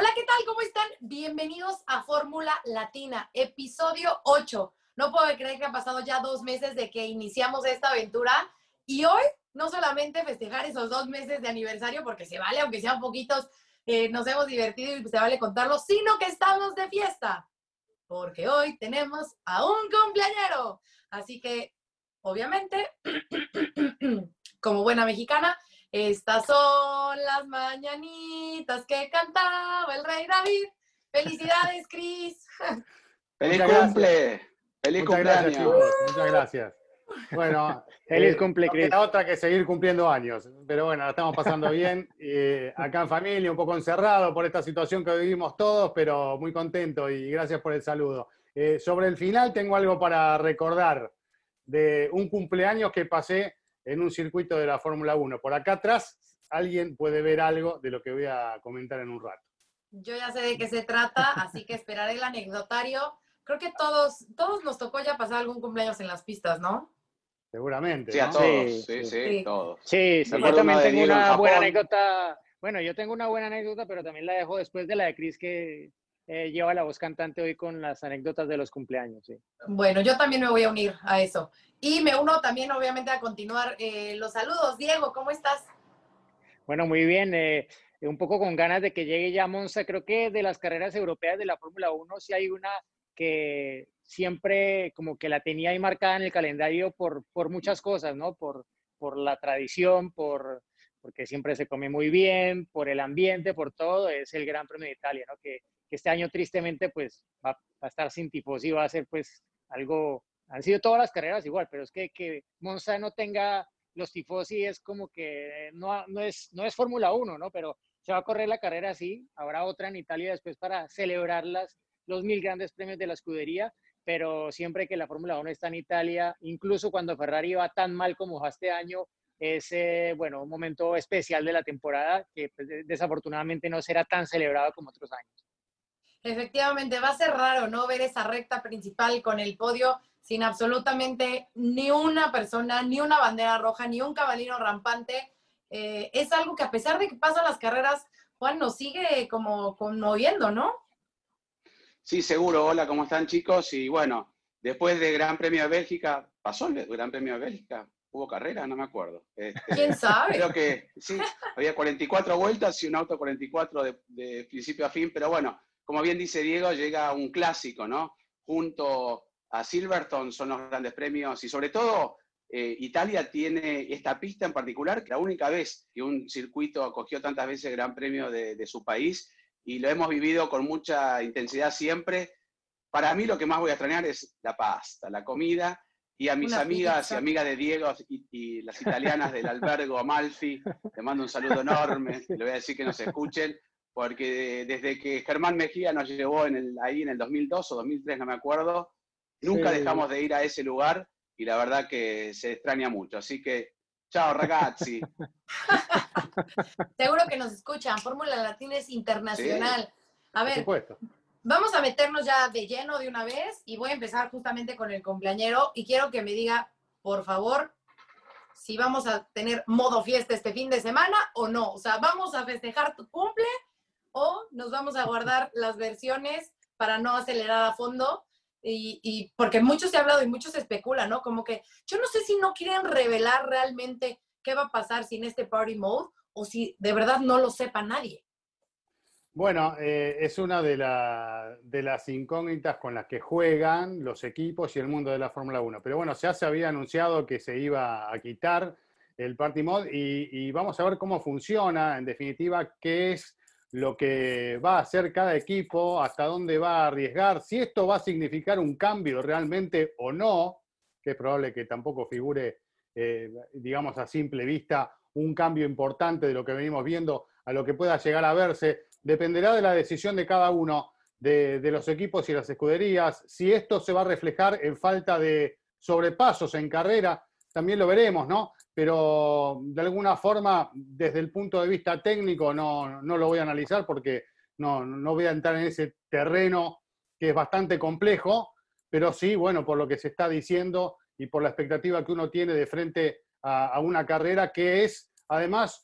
Hola, ¿qué tal? ¿Cómo están? Bienvenidos a Fórmula Latina, episodio 8. No puedo creer que han pasado ya dos meses de que iniciamos esta aventura y hoy no solamente festejar esos dos meses de aniversario, porque se vale, aunque sean poquitos, eh, nos hemos divertido y se vale contarlo, sino que estamos de fiesta, porque hoy tenemos a un cumpleañero. Así que, obviamente, como buena mexicana, estas son las mañanitas que cantaba el rey David. Felicidades, Cris. ¡Feliz cumple! ¡Feliz Muchas cumpleaños! gracias, chicos. Muchas gracias. Bueno, Feliz eh, cumple, no Cris. queda otra que seguir cumpliendo años. Pero bueno, la estamos pasando bien. eh, acá en familia, un poco encerrado por esta situación que vivimos todos, pero muy contento y gracias por el saludo. Eh, sobre el final, tengo algo para recordar de un cumpleaños que pasé en un circuito de la Fórmula 1. Por acá atrás, alguien puede ver algo de lo que voy a comentar en un rato. Yo ya sé de qué se trata, así que esperaré el anecdotario. Creo que todos, todos nos tocó ya pasar algún cumpleaños en las pistas, ¿no? Seguramente. Sí, a todos, Sí, sí, sí, sí. todos. Sí, sí, yo también tengo una buena anécdota. Bueno, yo tengo una buena anécdota, pero también la dejo después de la de Chris que eh, lleva la voz cantante hoy con las anécdotas de los cumpleaños. Sí. Bueno, yo también me voy a unir a eso. Y me uno también, obviamente, a continuar eh, los saludos. Diego, ¿cómo estás? Bueno, muy bien. eh, un poco con ganas de que llegue ya Monza. Creo que de las carreras europeas de la Fórmula 1 sí hay una que siempre como que la tenía ahí marcada en el calendario por, por muchas cosas, ¿no? Por, por la tradición, por, porque siempre se come muy bien, por el ambiente, por todo. Es el Gran Premio de Italia, ¿no? Que, que este año tristemente pues va, va a estar sin tifosi, va a ser pues algo... Han sido todas las carreras igual, pero es que, que Monza no tenga los tifosi es como que no, no es, no es Fórmula 1, ¿no? Pero se va a correr la carrera así, habrá otra en Italia después para celebrar las, los mil grandes premios de la escudería, pero siempre que la Fórmula 1 está en Italia, incluso cuando Ferrari va tan mal como este año, es, eh, bueno, un momento especial de la temporada que pues, de- desafortunadamente no será tan celebrado como otros años. Efectivamente, va a ser raro, ¿no? Ver esa recta principal con el podio sin absolutamente ni una persona, ni una bandera roja, ni un caballero rampante. Eh, es algo que a pesar de que pasan las carreras, Juan nos sigue como conmoviendo, ¿no? Sí, seguro. Hola, ¿cómo están chicos? Y bueno, después del Gran Premio de Bélgica, ¿pasó el Gran Premio de Bélgica? ¿Hubo carrera? No me acuerdo. Este, ¿Quién sabe? Creo que sí, había 44 vueltas y un auto 44 de, de principio a fin, pero bueno, como bien dice Diego, llega un clásico, ¿no? Junto a Silverstone son los grandes premios y sobre todo eh, Italia tiene esta pista en particular, que la única vez que un circuito acogió tantas veces el Gran Premio de, de su país y lo hemos vivido con mucha intensidad siempre. Para mí lo que más voy a extrañar es la pasta, la comida y a mis Una amigas pizza. y amigas de Diego y, y las italianas del albergo Amalfi, te mando un saludo enorme, le voy a decir que nos escuchen, porque desde que Germán Mejía nos llevó en el, ahí en el 2002 o 2003, no me acuerdo, nunca Sí. dejamos de ir a ese lugar y la verdad que se extraña mucho. Así que, chao ragazzi. Seguro que nos escuchan. Fórmula Latina es internacional. A ver. Vamos a meternos ya de lleno de una vez y voy a empezar justamente con el cumpleañero y quiero que me diga, por favor, si vamos a tener modo fiesta este fin de semana o no. O sea, ¿vamos a festejar tu cumple o nos vamos a guardar las versiones para no acelerar a fondo? Y, porque mucho se ha hablado y mucho se especula, ¿no? Como que yo no sé si no quieren revelar realmente qué va a pasar sin este party mode o si de verdad no lo sepa nadie. Bueno, eh, es una de, la- de las incógnitas con las que juegan los equipos y el mundo de la Fórmula 1. Pero bueno, ya se había anunciado que se iba a quitar el Party Mode y vamos a ver cómo funciona, en definitiva, qué es lo que va a hacer cada equipo, hasta dónde va a arriesgar, si esto va a significar un cambio realmente o no, que es probable que tampoco figure, eh, digamos, a simple vista, un cambio importante de lo que venimos viendo a lo que pueda llegar a verse dependerá de la decisión de cada uno. de, los equipos y las escuderías. Si esto se va a reflejar en falta de sobrepasos en carrera, también lo veremos, ¿no? Pero de alguna forma, desde el punto de vista técnico, no, no lo voy a analizar porque no, no voy a entrar en ese terreno que es bastante complejo, pero sí, bueno, por lo que se está diciendo y por la expectativa que uno tiene de frente a, una carrera que es, además,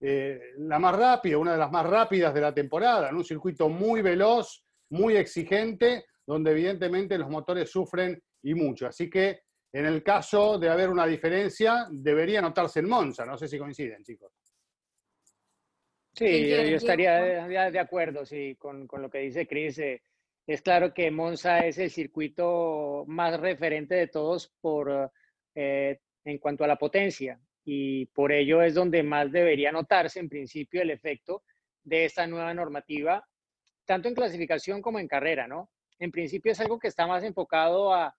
eh, la más rápida, una de las más rápidas de la temporada, en un circuito muy veloz, muy exigente, donde evidentemente los motores sufren y mucho. Así que en el caso de haber una diferencia, debería notarse en Monza. No sé si coinciden, chicos. Sí, yo, estaría de, acuerdo sí, con, lo que dice Cris. Eh, es claro que Monza es el circuito más referente de todos por, eh, en cuanto a la potencia y por ello es donde más debería notarse en principio el efecto de esta nueva normativa tanto en clasificación como en carrera, ¿no? En principio es algo que está más enfocado a,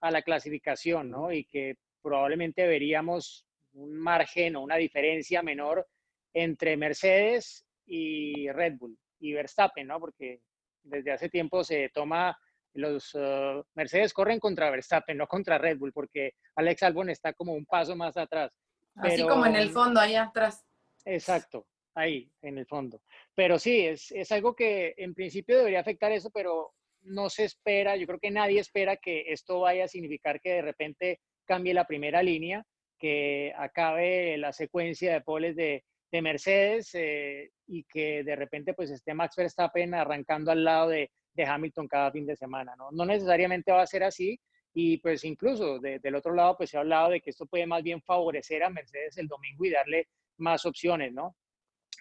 la clasificación, ¿no? Y que probablemente veríamos un margen o una diferencia menor entre Mercedes y Red Bull y Verstappen, ¿no? Porque desde hace tiempo se toma, los uh, Mercedes corren contra Verstappen, no contra Red Bull, porque Alex Albon está como un paso más atrás. Así como en el fondo, allá atrás. Exacto, ahí, en el fondo. Pero sí, es, es algo que en principio debería afectar eso, pero no se espera, yo creo que nadie espera que esto vaya a significar que de repente cambie la primera línea, que acabe la secuencia de poles de, de Mercedes eh, y que de repente pues esté Max Verstappen arrancando al lado de, de, Hamilton cada fin de semana, ¿no? No necesariamente va a ser así y pues incluso del otro lado pues se ha hablado de que esto puede más bien favorecer a Mercedes el domingo y darle más opciones, ¿no?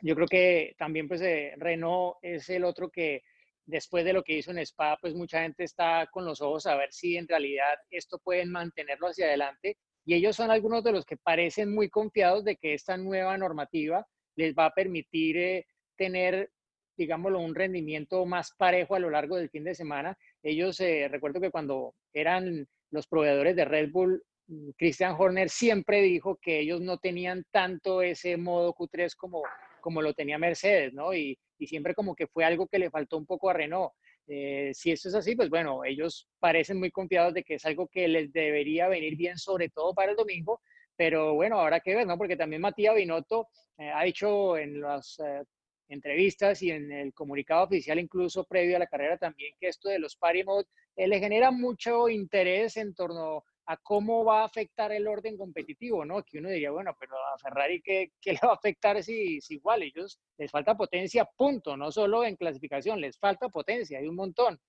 Yo creo que también pues eh, Renault es el otro que después de lo que hizo en Spa, pues mucha gente está con los ojos a ver si en realidad esto pueden mantenerlo hacia adelante. Y ellos son algunos de los que parecen muy confiados de que esta nueva normativa les va a permitir eh, tener, digámoslo, un rendimiento más parejo a lo largo del fin de semana. Ellos, eh, recuerdo que cuando eran los proveedores de Red Bull, mm, Christian Horner siempre dijo que ellos no tenían tanto ese modo Q3 como, como lo tenía Mercedes, ¿no? Y, siempre como que fue algo que le faltó un poco a Renault. Eh, si esto es así, pues bueno, ellos parecen muy confiados de que es algo que les debería venir bien, sobre todo para el domingo, pero bueno, ahora que ver, ¿no? Porque también Matías Binotto eh, ha dicho en las eh, entrevistas y en el comunicado oficial, incluso previo a la carrera también, que esto de los party mode le genera mucho interés en torno a cómo va a afectar el orden competitivo, ¿no? Que uno diría, bueno, pero a Ferrari, ¿qué, qué le va a afectar si, si igual? Ellos les falta potencia, punto, no solo en clasificación, les falta potencia, hay un montón.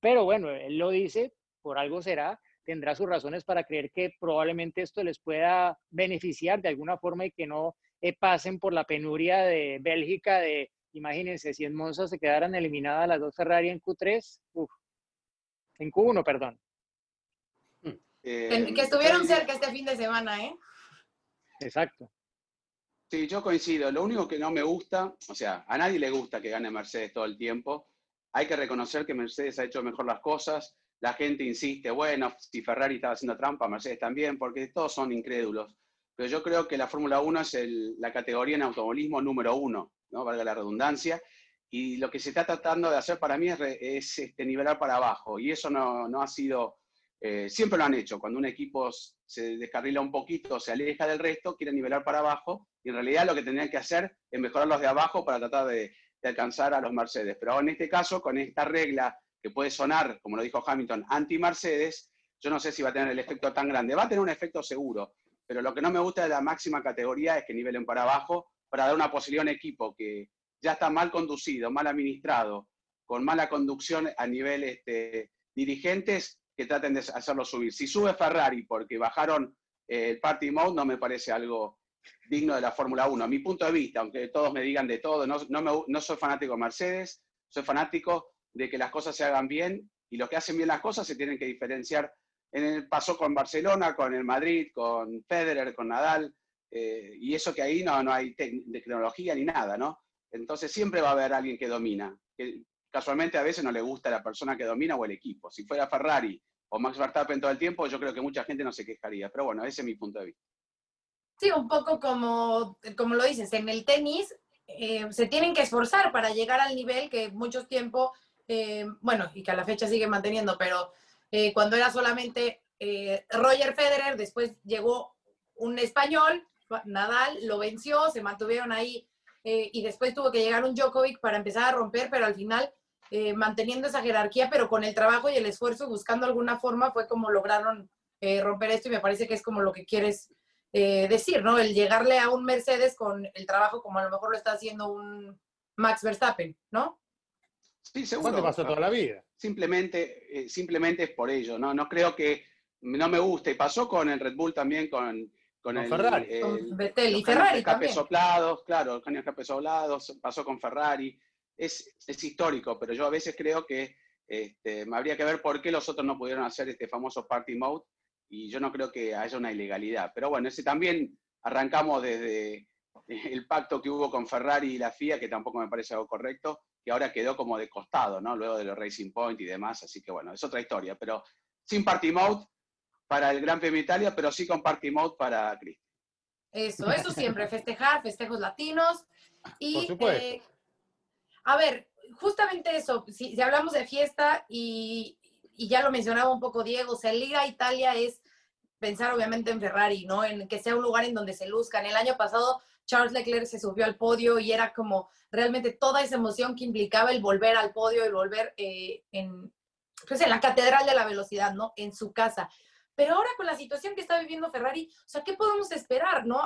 Pero bueno, él lo dice, por algo será, tendrá sus razones para creer que probablemente esto les pueda beneficiar de alguna forma y que no eh, pasen por la penuria de Bélgica de, imagínense, si en Monza se quedaran eliminadas las dos Ferrari en Q3, uf, en Q1, perdón, que, estuvieron cerca este fin de semana, ¿eh? Exacto. Sí, yo coincido. Lo único que no me gusta, o sea, a nadie le gusta que gane Mercedes todo el tiempo. Hay que reconocer que Mercedes ha hecho mejor las cosas. La gente insiste, bueno, si Ferrari estaba haciendo trampa, Mercedes también, porque todos son incrédulos. Pero yo creo que la Fórmula 1 es la categoría en automovilismo número uno, ¿no? Valga la redundancia. Y lo que se está tratando de hacer para mí es, este, nivelar para abajo. Y eso no, no ha sido eh, siempre lo han hecho. Cuando un equipo se descarrila un poquito, se aleja del resto, quiere nivelar para abajo, y en realidad lo que tendrían que hacer es mejorar los de abajo para tratar de, alcanzar a los Mercedes. Pero en este caso, con esta regla que puede sonar, como lo dijo Hamilton, anti-Mercedes, yo no sé si va a tener el efecto tan grande. Va a tener un efecto seguro, pero lo que no me gusta de la máxima categoría es que nivelen para abajo para dar una posibilidad a un equipo que ya está mal conducido, mal administrado, con mala conducción a nivel este, dirigentes, que traten de hacerlo subir. Si sube Ferrari porque bajaron eh, el party mode, no me parece algo digno de la Fórmula 1. A mi punto de vista, aunque todos me digan de todo, no, no, soy fanático de Mercedes, soy fanático de que las cosas se hagan bien y los que hacen bien las cosas se tienen que diferenciar. En el pasó con Barcelona, con el Madrid, con Federer, con Nadal, eh, y eso que ahí no, no hay tecnología ni nada, ¿no? Entonces siempre va a haber alguien que domina. Casualmente a veces no le gusta la persona que domina o el equipo. Si fuera Ferrari o Max Verstappen todo el tiempo, yo creo que mucha gente no se quejaría. Pero bueno, ese es mi punto de vista. Sí, un poco como, como lo dices, en el tenis eh, se tienen que esforzar para llegar al nivel que muchos tiempo eh, bueno, y que a la fecha sigue manteniendo, pero eh, cuando era solamente eh, Roger Federer, después llegó un español, Nadal, lo venció, se mantuvieron ahí y después tuvo que llegar un Djokovic para empezar a romper, pero al final manteniendo esa jerarquía, pero con el trabajo y el esfuerzo, buscando alguna forma, fue como lograron romper esto y me parece que es como lo que quieres decir, ¿no? El llegarle a un Mercedes con el trabajo como a lo mejor lo está haciendo un Max Verstappen, ¿no? Sí, seguro. te pasó toda la vida. Simplemente, eh, simplemente es por ello, ¿no? No creo que no me guste. Pasó con el Red Bull también, con, con, el, Ferrari. con Vettel y Ferrari también. soplados, claro, los escape soplados, pasó con Ferrari. Es, es histórico, pero yo a veces creo que este, me habría que ver por qué los otros no pudieron hacer este famoso party mode y yo no creo que haya una ilegalidad. Pero bueno, ese también arrancamos desde el pacto que hubo con Ferrari y la FIA, que tampoco me parece algo correcto, que ahora quedó como de costado, ¿no? Luego de los Racing Point y demás, así que bueno, es otra historia, pero sin party mode para el Gran Premio Italia, pero sí con party mode para Cristi. Eso, eso siempre, festejar, festejos latinos y... Eh, a ver, justamente eso, si, hablamos de fiesta y, ya lo mencionaba un poco Diego, o sea, Liga Italia es pensar obviamente en Ferrari, ¿no? En que sea un lugar en donde se luzcan. El año pasado Charles Leclerc se subió al podio y era como realmente toda esa emoción que implicaba el volver al podio, el volver eh, en, pues en la catedral de la velocidad, ¿no? En su casa. Pero ahora con la situación que está viviendo Ferrari, o sea, ¿qué podemos esperar, no?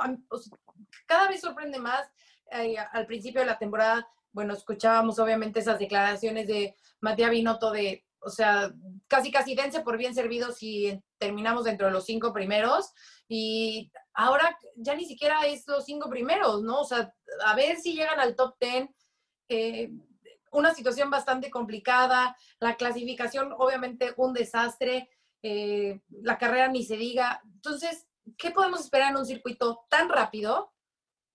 cada vez sorprende más. Eh, al principio de la temporada, bueno, escuchábamos obviamente esas declaraciones de Matías Binotto de, o sea, casi casi dense por bien servidos si terminamos dentro de los cinco primeros. Y ahora ya ni siquiera es los cinco primeros, ¿no? O sea, a ver si llegan al top ten. Eh, una situación bastante complicada, la clasificación obviamente un desastre, eh, la carrera ni se diga. Entonces, ¿qué podemos esperar en un circuito tan rápido?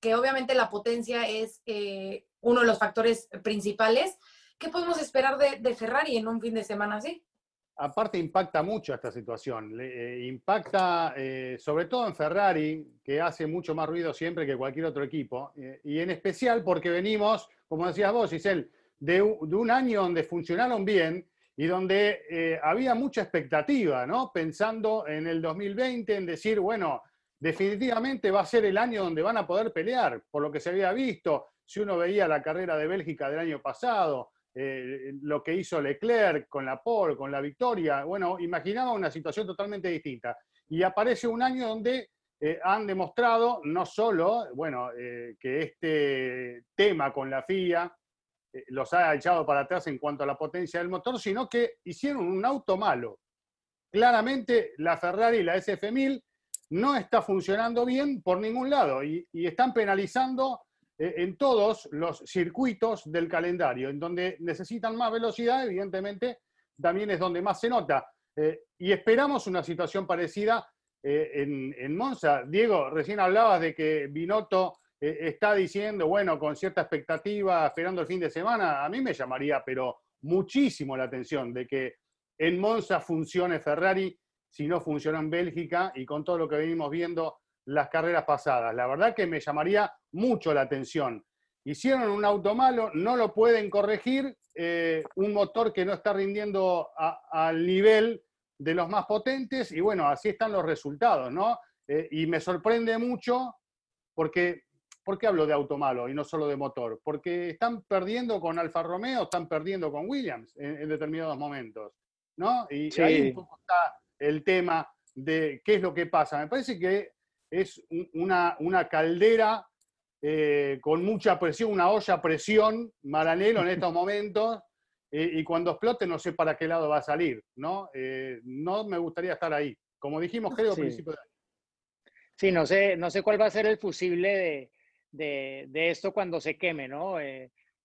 Que obviamente la potencia es eh, uno de los factores principales. ¿Qué podemos esperar de, Ferrari en un fin de semana así? aparte impacta mucho esta situación. Eh, impacta eh, sobre todo en Ferrari, que hace mucho más ruido siempre que cualquier otro equipo, y en especial porque venimos, como decías vos, Giselle, de un año donde funcionaron bien y donde había mucha expectativa, ¿no? Pensando en el 2020, en decir, bueno, definitivamente va a ser el año donde van a poder pelear, por lo que se había visto, si uno veía la carrera de Bélgica del año pasado, eh, lo que hizo Leclerc con la pole, con la victoria. Bueno, imaginaba una situación totalmente distinta. Y aparece un año donde eh, han demostrado no solo, bueno, eh, que este tema con la FIA los ha echado para atrás en cuanto a la potencia del motor, sino que hicieron un auto malo. Claramente la Ferrari, la SF1000, no está funcionando bien por ningún lado y, están penalizando eh, en todos los circuitos del calendario, en donde necesitan más velocidad, evidentemente, también es donde más se nota. Eh, y esperamos una situación parecida eh, en, Monza. Diego, recién hablabas de que Binotto está diciendo, bueno, con cierta expectativa, esperando el fin de semana. A mí me llamaría, pero muchísimo la atención de que en Monza funcione Ferrari, si no funciona en Bélgica, y con todo lo que venimos viendo las carreras pasadas. La verdad que me llamaría mucho la atención. Hicieron un auto malo, no lo pueden corregir, eh, un motor que no está rindiendo al nivel de los más potentes y bueno, así están los resultados, ¿no? Eh, y me sorprende mucho porque, ¿por qué hablo de auto malo y no solo de motor? Porque están perdiendo con Alfa Romeo, están perdiendo con Williams en, determinados momentos, ¿no? Y ahí un poco está el tema de qué es lo que pasa. Me parece que es una, una caldera eh, con mucha presión, una olla a presión, Maranelo en estos momentos, eh, y cuando explote no sé para qué lado va a salir, ¿no? Eh, no me gustaría estar ahí. Como dijimos, creo, sí. principio de año. Sí, no sé, no sé cuál va a ser el fusible de, de, esto cuando se queme, ¿no?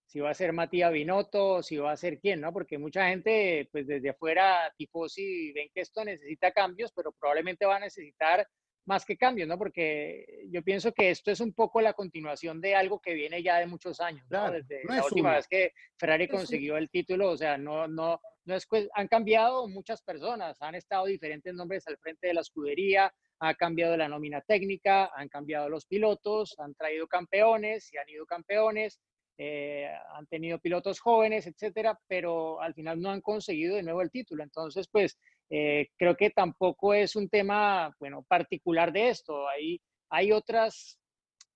Si va a ser Matías Binotto, si va a ser quién, ¿no? Porque mucha gente, pues desde afuera, tipo, si ven que esto necesita cambios, pero probablemente va a necesitar más que cambios, ¿no? Porque yo pienso que esto es un poco la continuación de algo que viene ya de muchos años, ¿no? Desde la última vez que Ferrari consiguió el título, o sea, no, no, no es, han cambiado muchas personas, han estado diferentes nombres al frente de la escudería, ha cambiado la nómina técnica, han cambiado los pilotos, han traído campeones y han ido campeones, eh, han tenido pilotos jóvenes, etcétera, pero al final no han conseguido de nuevo el título. Entonces, pues eh, creo que tampoco es un tema, bueno, particular de esto. Hay, hay otras,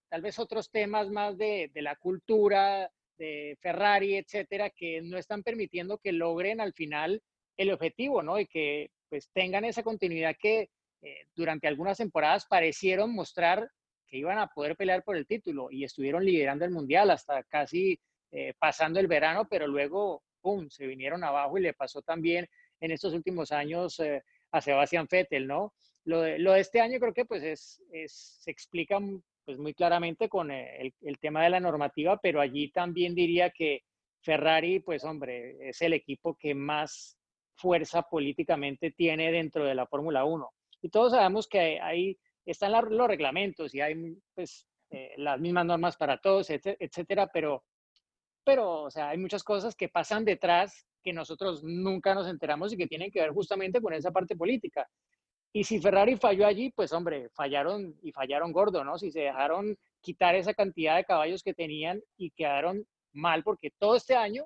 tal vez otros temas más de, de la cultura, de Ferrari, etcétera, que no están permitiendo que logren al final el objetivo, ¿no? Y que pues tengan esa continuidad que eh, durante algunas temporadas parecieron mostrar que iban a poder pelear por el título y estuvieron liderando el mundial hasta casi eh, pasando el verano, pero luego, ¡pum!, se vinieron abajo y le pasó también en estos últimos años eh, a Sebastián Vettel, ¿no? Lo de, lo de, este año creo que pues es, es, se explica pues muy claramente con el, el tema de la normativa, pero allí también diría que Ferrari, pues hombre, es el equipo que más fuerza políticamente tiene dentro de la Fórmula 1. Y todos sabemos que ahí están los reglamentos y hay pues, eh, las mismas normas para todos, etcétera, pero, pero o sea, hay muchas cosas que pasan detrás que nosotros nunca nos enteramos y que tienen que ver justamente con esa parte política. Y si Ferrari falló allí, pues hombre, fallaron y fallaron gordo, ¿no? Si se dejaron quitar esa cantidad de caballos que tenían y quedaron mal, porque todo este año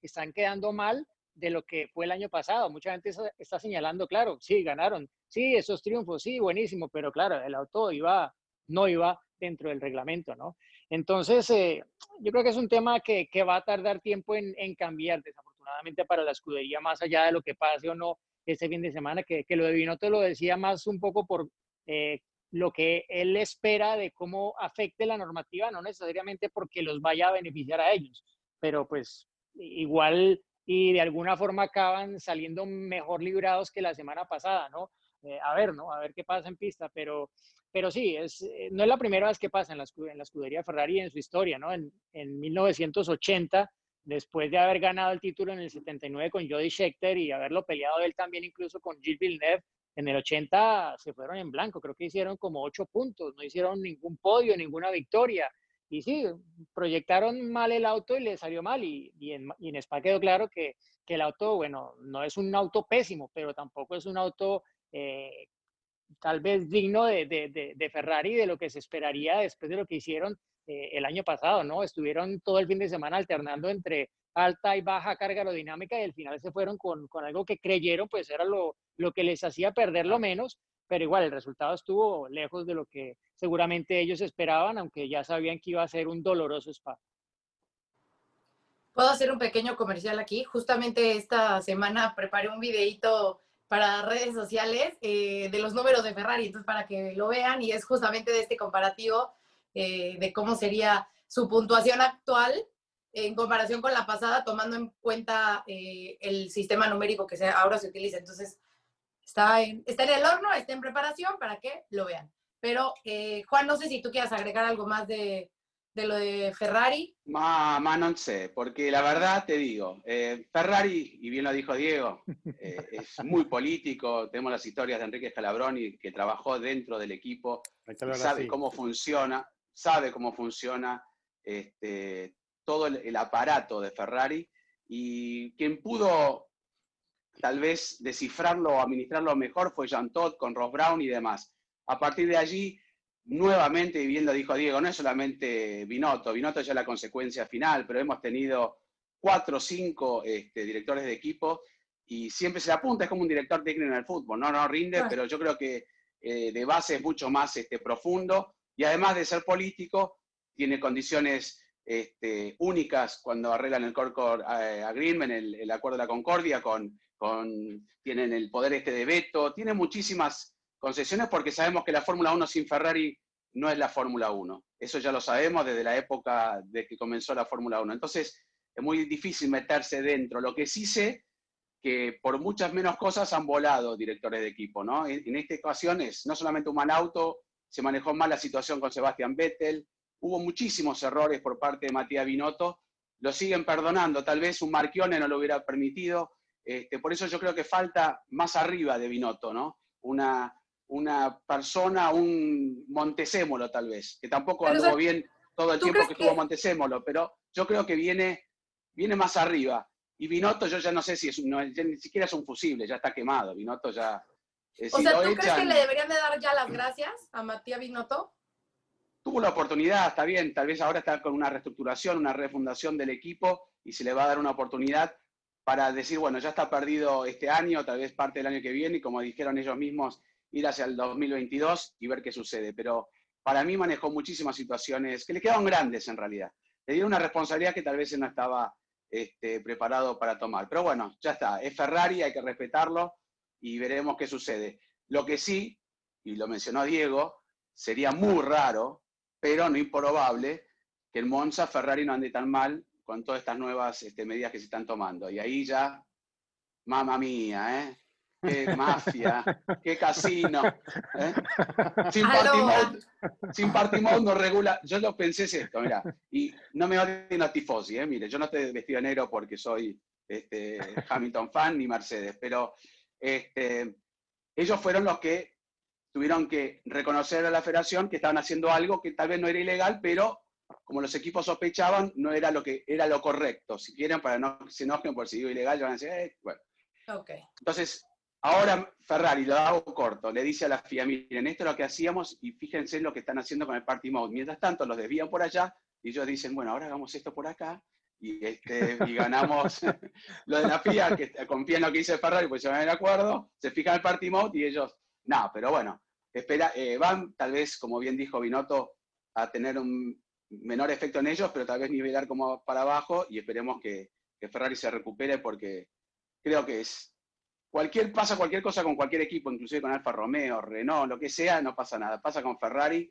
están quedando mal de lo que fue el año pasado. Mucha gente está señalando, claro, sí, ganaron, sí, esos triunfos, sí, buenísimo, pero claro, el auto iba, no iba dentro del reglamento, ¿no? Entonces, eh, yo creo que es un tema que, que va a tardar tiempo en, cambiar, desafortunadamente para la escudería, más allá de lo que pase o no este fin de semana, que, que lo de Vino te lo decía más un poco por eh, lo que él espera de cómo afecte la normativa, no necesariamente porque los vaya a beneficiar a ellos, pero pues igual y de alguna forma acaban saliendo mejor librados que la semana pasada, ¿no? Eh, a ver, ¿no? A ver qué pasa en pista, pero, pero sí, es, eh, no es la primera vez que pasa en la, en la escudería Ferrari en su historia, ¿no? En, en 1980, después de haber ganado el título en el 79 con Jody Scheckter y haberlo peleado él también incluso con Gilles Villeneuve, en el 80 se fueron en blanco, creo que hicieron como ocho puntos, no hicieron ningún podio, ninguna victoria. Y sí, proyectaron mal el auto y le salió mal. Y, y, en, y en, Spa quedó claro que, que, el auto, bueno, no es un auto pésimo, pero tampoco es un auto eh, tal vez digno de, de, de, Ferrari, de lo que se esperaría después de lo que hicieron eh, el año pasado, ¿no? Estuvieron todo el fin de semana alternando entre alta y baja carga aerodinámica y al final se fueron con, con algo que creyeron pues era lo, lo que les hacía perder lo menos, pero igual el resultado estuvo lejos de lo que seguramente ellos esperaban, aunque ya sabían que iba a ser un doloroso spa. Puedo hacer un pequeño comercial aquí. Justamente esta semana preparé un videito para redes sociales eh, de los números de Ferrari, entonces para que lo vean y es justamente de este comparativo eh, de cómo sería su puntuación actual en comparación con la pasada, tomando en cuenta eh, el sistema numérico que se, ahora se utiliza. Entonces, Está en, está en el horno, está en preparación para que lo vean. Pero, eh, Juan, no sé si tú quieras agregar algo más de, de lo de Ferrari. Más, ma, no sé, porque la verdad te digo, eh, Ferrari, y bien lo dijo Diego, eh, es muy político. Tenemos las historias de Enrique Scalabroni, que trabajó dentro del equipo, sabe cómo funciona, sabe cómo funciona este, todo el, el aparato de Ferrari. Y quien pudo tal vez descifrarlo o administrarlo mejor fue Jean Todt con Ross Brown y demás. A partir de allí, nuevamente, y bien lo dijo Diego, no es solamente Binotto, Binotto ya es la consecuencia final, pero hemos tenido cuatro o cinco este, directores de equipo y siempre se apunta, es como un director técnico en el fútbol, no, no rinde, pero yo creo que eh, de base es mucho más este, profundo y además de ser político, tiene condiciones este, únicas cuando arreglan el Corcor eh, Agreement, el, el, acuerdo de la Concordia con tienen el poder este de veto, tiene muchísimas concesiones porque sabemos que la Fórmula 1 sin Ferrari no es la Fórmula 1. Eso ya lo sabemos desde la época de que comenzó la Fórmula 1. Entonces, es muy difícil meterse dentro. Lo que sí sé que por muchas menos cosas han volado directores de equipo, ¿no? En, en esta ocasión es no solamente un mal auto, se manejó mal la situación con Sebastián Vettel, hubo muchísimos errores por parte de Matías Binotto, lo siguen perdonando, tal vez un Marchione no lo hubiera permitido, este, por eso yo creo que falta más arriba de Binotto, ¿no? Una, una persona, un Montesémolo tal vez, que tampoco anduvo bien todo el tiempo que, estuvo Montesémolo, pero yo creo que viene, viene más arriba. Y Binotto yo ya no sé si es, no, ni siquiera es un fusible, ya está quemado. Binotto ya... Eh, o sea, ¿tú crees que le deberían de dar ya las gracias a Matías Binotto? tuvo la oportunidad, está bien, tal vez ahora está con una reestructuración, una refundación del equipo y se le va a dar una oportunidad para decir, bueno, ya está perdido este año, tal vez parte del año que viene, y como dijeron ellos mismos, ir hacia el 2022 y ver qué sucede. Pero para mí manejó muchísimas situaciones que le quedaban grandes en realidad. Le dio una responsabilidad que tal vez no estaba este, preparado para tomar. Pero bueno, ya está, es Ferrari, hay que respetarlo y veremos qué sucede. Lo que sí, y lo mencionó Diego, sería muy raro, pero no improbable, que el Monza Ferrari no ande tan mal con todas estas nuevas este, medidas que se están tomando. Y ahí ya, mamá mía, ¿eh? qué mafia, qué casino. ¿eh? Sin, party mode, sin party mode no regula. Yo lo pensé es esto, mira, y no me odien a tifosi, ¿eh? mire, yo no estoy vestido de negro porque soy este, Hamilton fan ni Mercedes, pero este, ellos fueron los que tuvieron que reconocer a la federación que estaban haciendo algo que tal vez no era ilegal, pero como los equipos sospechaban, no era lo que era lo correcto. Si quieren, para no se enojen por si digo ilegal, van a decir, eh, bueno. Okay. Entonces, Ahora Ferrari, lo hago corto, le dice a la FIA, miren, esto es lo que hacíamos y fíjense en lo que están haciendo con el Party Mode. Mientras tanto, los desvían por allá y ellos dicen, bueno, ahora hagamos esto por acá y, este, y ganamos lo de la FIA, que confía en lo que dice Ferrari, pues se van de acuerdo, se fijan el Party Mode y ellos, no, pero bueno, espera, eh, van tal vez, como bien dijo Binotto, a tener un menor efecto en ellos, pero tal vez nivelar como para abajo y esperemos que, que Ferrari se recupere porque creo que es cualquier, pasa cualquier cosa con cualquier equipo, inclusive con Alfa Romeo, Renault, lo que sea, no pasa nada. Pasa con Ferrari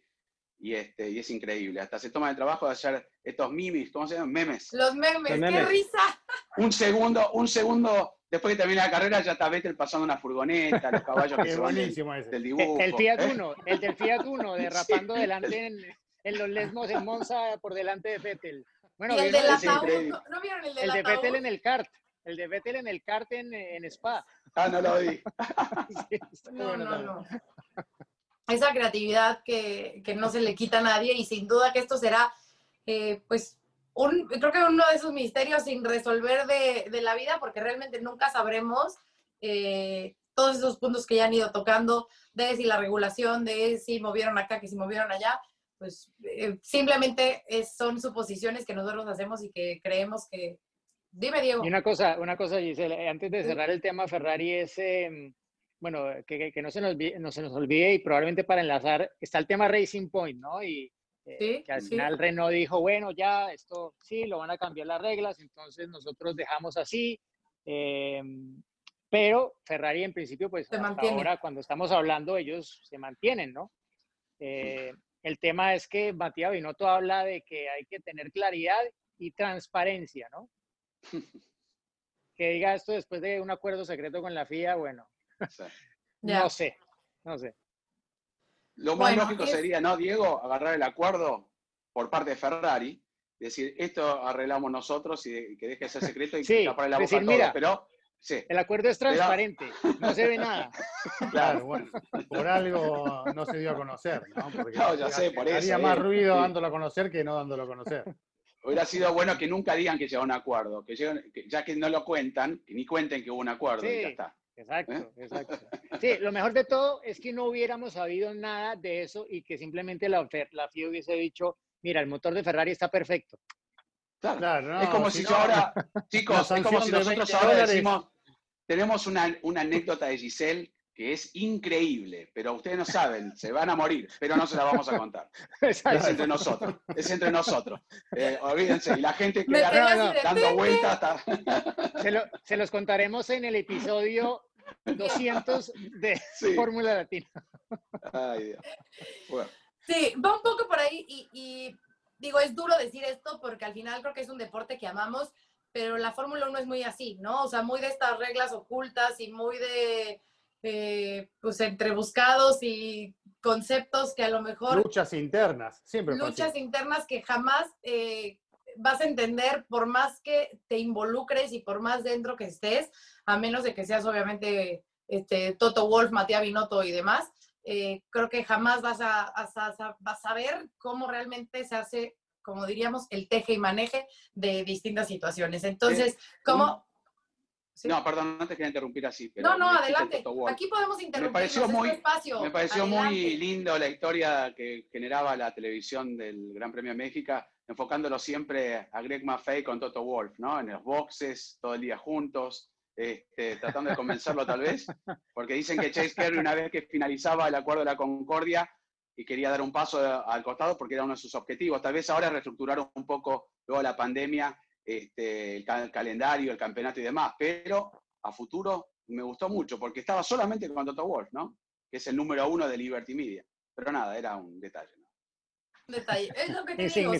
y, este, y es increíble. Hasta se toma el trabajo de hacer estos mimes, ¿cómo se llaman? Memes. Los memes, qué risa. Un segundo, un segundo después que termina la carrera ya está Vettel pasando una furgoneta, los caballos que se van del, dibujo. El, Fiat ¿eh? Uno, el del Fiat Uno, derrapando delante en, los Lesmos en Monza por delante de Vettel. Bueno, ¿Y el del ataúd? ¿No, vieron el del El de Vettel en el kart. El de Vettel en el kart en, en Spa. Ah, no lo vi. no, no, no. Esa creatividad que, no se le quita a nadie y sin duda que esto será, eh, pues, un, creo que uno de esos misterios sin resolver de, la vida, porque realmente nunca sabremos eh, todos esos puntos que ya han ido tocando, de si la regulación, de si movieron acá, que si movieron allá, pues eh, simplemente son suposiciones que nosotros hacemos y que creemos que, Dime, Diego. Y una cosa, una cosa, Giselle, antes de cerrar el tema Ferrari, es, em, bueno, que, que, no, se nos, no se nos olvide y probablemente para enlazar, está el tema Racing Point, ¿no? Y eh, que al final Renault dijo, bueno, ya, esto sí, lo van a cambiar las reglas, entonces nosotros dejamos así. Em, pero Ferrari en principio, pues ahora cuando estamos hablando, ellos se mantienen, ¿no? Eh, el tema es que Matías Binotto habla de que hay que tener claridad y transparencia, ¿no? que diga esto después de un acuerdo secreto con la FIA, bueno, no sé, no sé. Lo más lógico sería, ¿no, Diego? Agarrar el acuerdo por parte de Ferrari, decir, esto arreglamos nosotros y que deje ese secreto y sí, taparle la boca decir, mira, pero El acuerdo es transparente, no se ve nada. Claro, bueno, por algo no se dio a conocer, ¿no? Porque no, ya sé, por eso. Haría más eh, ruido dándolo a conocer que no dándolo a conocer hubiera sido bueno que nunca digan que llegó a un acuerdo, que, ya que no lo cuentan, que ni cuenten que hubo un acuerdo y ya está. Exacto, ¿Eh? exacto. Sí, lo mejor de todo es que no hubiéramos sabido nada de eso y que simplemente la, la FIA hubiese dicho, mira, el motor de Ferrari está perfecto. Claro, es como si, yo ahora, chicos, es como si nosotros ahora decimos, tenemos una, una anécdota de Giselle que es increíble, pero ustedes no saben, se van a morir, pero no se la vamos a contar. Es entre nosotros, es entre nosotros. Eh, olvídense, y la gente queda dando vueltas. Se, los contaremos en el episodio 200 de Fórmula Latina. Ay, Dios. Sí, va un poco por ahí y, y digo, es duro decir esto porque al final creo que es un deporte que amamos, pero la Fórmula 1 es muy así, ¿no? O sea, muy de estas reglas ocultas y muy de eh, pues entre buscados y conceptos que a lo mejor... Luchas internas, siempre. Luchas internas que jamás eh, vas a entender por más que te involucres y por más dentro que estés, a menos de que seas obviamente este, Toto Wolf, Matías Binotto y demás, eh, creo que jamás vas a, a, saber cómo realmente se hace, como diríamos, el teje y maneje de distintas situaciones. Entonces, ¿cómo, No, perdón, te quería interrumpir así. no, no, adelante. Aquí podemos interrumpir. Me pareció, muy, espacio. me pareció muy lindo la historia que generaba la televisión del Gran Premio de México, enfocándolo siempre a Greg Maffei con Toto Wolf, ¿no? En los boxes, todo el día juntos, este, tratando de convencerlo tal vez, porque dicen que Chase Carey una vez que finalizaba el acuerdo de la Concordia y quería dar un paso al costado porque era uno de sus objetivos. Tal vez ahora reestructuraron un poco luego la pandemia este, el, calendario, el campeonato y demás, pero a futuro me gustó mucho porque estaba solamente con Toto Wolf, ¿no? Que es el número uno de Liberty Media. Pero nada, era un detalle. ¿no? Detalle. Es lo que te digo.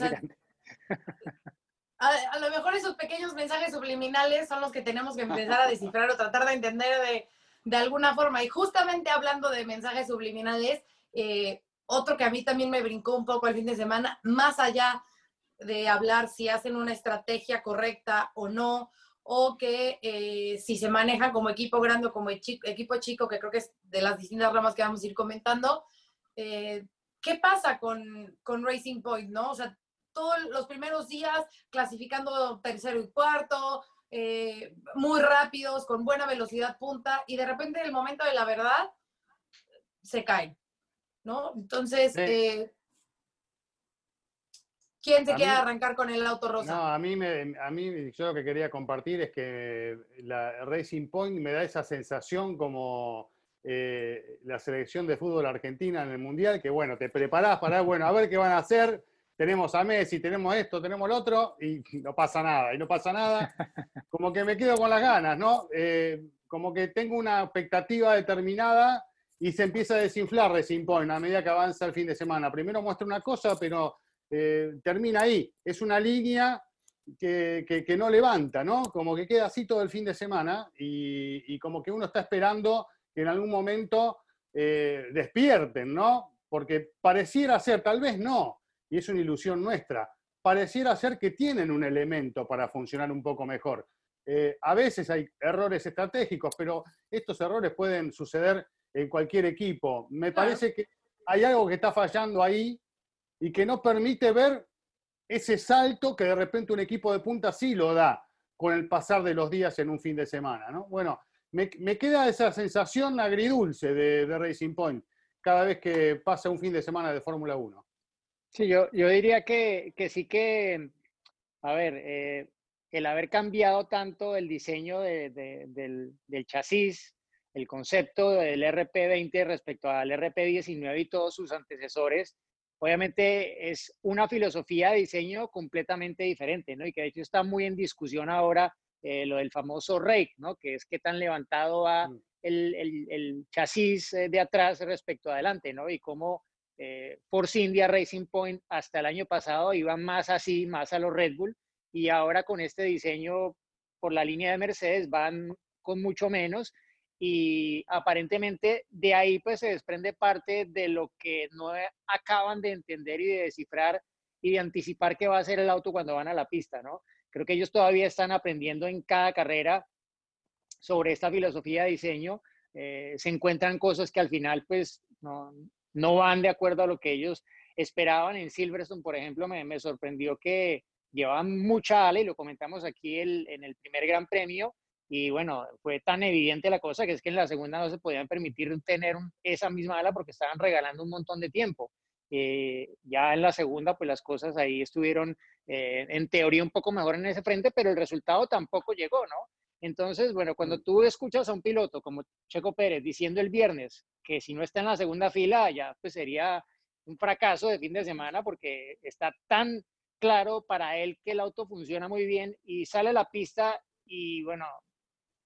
A, lo mejor esos pequeños mensajes subliminales son los que tenemos que empezar a descifrar o tratar de entender de, de alguna forma. Y justamente hablando de mensajes subliminales, eh, otro que a mí también me brincó un poco el fin de semana, más allá de hablar si hacen una estrategia correcta o no, o que eh, si se manejan como equipo grande o como equipo chico, que creo que es de las distintas ramas que vamos a ir comentando. Eh, ¿Qué pasa con, con, Racing Point, no? Todos los primeros días clasificando tercero y cuarto, eh, muy rápidos, con buena velocidad punta, y de repente en el momento de la verdad se caen, ¿no? Entonces, ¿Quién se quiere arrancar con el auto rosa? No, a mí, me, a mí yo lo que quería compartir es que la Racing Point me da esa sensación como eh, la selección de fútbol argentina en el Mundial, que bueno, te preparás para, bueno, a ver qué van a hacer, tenemos a Messi, tenemos esto, tenemos lo otro, y no pasa nada, y no pasa nada. Como que me quedo con las ganas, ¿no? Eh, como que tengo una expectativa determinada y se empieza a desinflar Racing Point a medida que avanza el fin de semana. Primero muestra una cosa, pero eh, termina ahí. Es una línea que, no levanta, ¿no? Como que queda así todo el fin de semana y, como que uno está esperando que en algún momento eh, despierten, ¿no? Porque pareciera ser, tal vez no, y es una ilusión nuestra, pareciera ser que tienen un elemento para funcionar un poco mejor. Eh, a veces hay errores estratégicos, pero estos errores pueden suceder en cualquier equipo. Me parece que hay algo que está fallando ahí y que no permite ver ese salto que de repente un equipo de punta sí lo da con el pasar de los días en un fin de semana. ¿no? Bueno, me, queda esa sensación agridulce de, Racing Point cada vez que pasa un fin de semana de Fórmula 1. Sí, yo, yo diría que, sí que, a ver, eh, el haber cambiado tanto el diseño del, del, chasis, el concepto del RP20 respecto al RP19 y todos sus antecesores, obviamente es una filosofía de diseño completamente diferente, ¿no? Y que de hecho está muy en discusión ahora eh, lo del famoso rake, ¿no? Que es qué tan levantado va mm. el, el, chasis eh, de atrás respecto a adelante, ¿no? Y cómo eh, Force India Racing Point hasta el año pasado iban más así, más a los Red Bull, y ahora con este diseño por la línea de Mercedes van con mucho menos y aparentemente de ahí pues se desprende parte de lo que no acaban de entender y de descifrar y de anticipar qué va a ser el auto cuando van a la pista, ¿no? Creo que ellos todavía están aprendiendo en cada carrera sobre esta filosofía de diseño. Eh, se encuentran cosas que al final pues no, no van de acuerdo a lo que ellos esperaban. En Silverstone, por ejemplo, me, sorprendió que llevaban mucha ala y lo comentamos aquí en el primer Gran Premio y bueno, fue tan evidente la cosa que es que en la segunda no se podían permitir tener esa misma ala porque estaban regalando un montón de tiempo. Eh, ya en la segunda, pues las cosas ahí estuvieron eh, en teoría un poco mejor en ese frente, pero el resultado tampoco llegó, ¿no? Entonces, bueno, cuando tú escuchas a un piloto como Checo Pérez diciendo el viernes que si no está en la segunda fila, ya pues sería un fracaso de fin de semana porque está tan claro para él que el auto funciona muy bien y sale a la pista y bueno,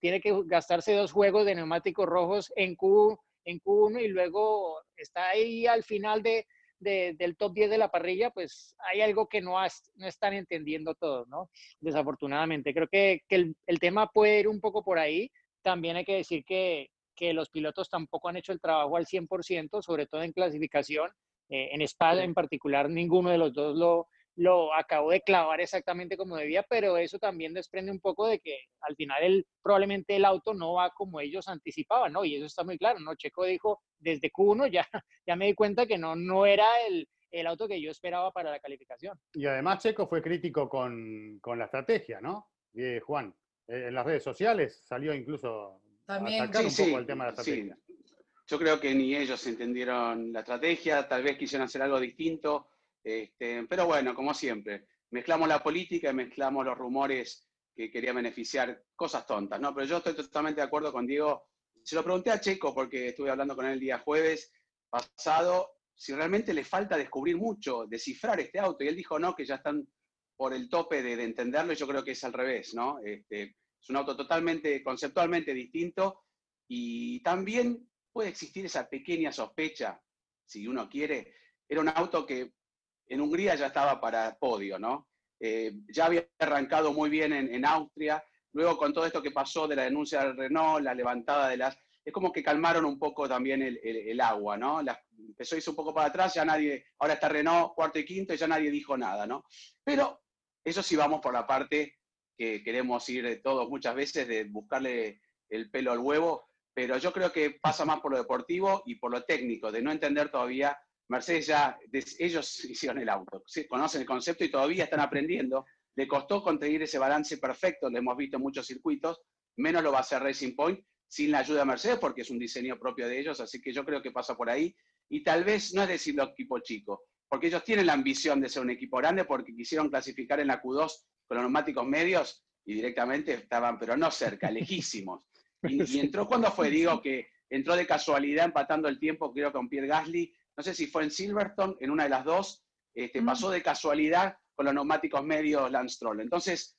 tiene que gastarse dos juegos de neumáticos rojos en, Q, en Q1 y luego está ahí al final de, del top 10 de la parrilla, pues hay algo que no, no están entendiendo todos, ¿no? Desafortunadamente. Creo que, el, tema puede ir un poco por ahí. También hay que decir que, que los pilotos tampoco han hecho el trabajo al 100%, sobre todo en clasificación. Eh, en Spa en particular, ninguno de los dos lo, lo acabó de clavar exactamente como debía, pero eso también desprende un poco de que al final el, probablemente el auto no va como ellos anticipaban, ¿no? Y eso está muy claro, ¿no? Checo dijo, desde Q1 ya, ya me di cuenta que no, no era el, el auto que yo esperaba para la calificación. Y además Checo fue crítico con, con la estrategia, ¿no? Eh, Juan. en las redes sociales salió incluso También. a atacar Sí, un sí, poco el tema de la sí. estrategia. Yo creo que ni ellos entendieron la estrategia, tal vez quisieron hacer algo distinto, este, pero bueno, como siempre, mezclamos la política y mezclamos los rumores que querían beneficiar cosas tontas, ¿no? Pero yo estoy totalmente de acuerdo con Diego. Se lo pregunté a Checo porque estuve hablando con él el día jueves pasado, si realmente le falta descubrir mucho, descifrar este auto, y él dijo no, que ya están por el tope de, de entenderlo, y yo creo que es al revés, ¿no? Este, es un auto totalmente, conceptualmente distinto, y también puede existir esa pequeña sospecha, si uno quiere. Era un auto que en Hungría ya estaba para podio, ¿no? Eh, ya había arrancado muy bien en, Austria, luego con todo esto que pasó de la denuncia del Renault, la levantada de las... Es como que calmaron un poco también el, agua, ¿no? La- empezó a irse un poco para atrás, ya nadie, ahora está Renault cuarto y quinto y ya nadie dijo nada, ¿no? Pero eso sí vamos por la parte que queremos ir todos muchas veces, de buscarle el pelo al huevo, pero yo creo que pasa más por lo deportivo y por lo técnico, de no entender todavía. Mercedes ya, ellos hicieron el auto, conocen el concepto y todavía están aprendiendo. Le costó conseguir ese balance perfecto, lo hemos visto en muchos circuitos, menos lo va a hacer Racing Point sin la ayuda de Mercedes porque es un diseño propio de ellos, así que yo creo que pasa por ahí. Y tal vez no es decirlo equipo chico, porque ellos tienen la ambición de ser un equipo grande porque quisieron clasificar en la Q2 con los neumáticos medios y directamente estaban, pero no cerca, lejísimos. Y, y entró cuando fue, digo que entró de casualidad empatando el tiempo, creo con Pierre Gasly, no sé si fue en Silverstone, en una de las dos, este, Mm. pasó de casualidad con los neumáticos medios Lance Stroll. Entonces,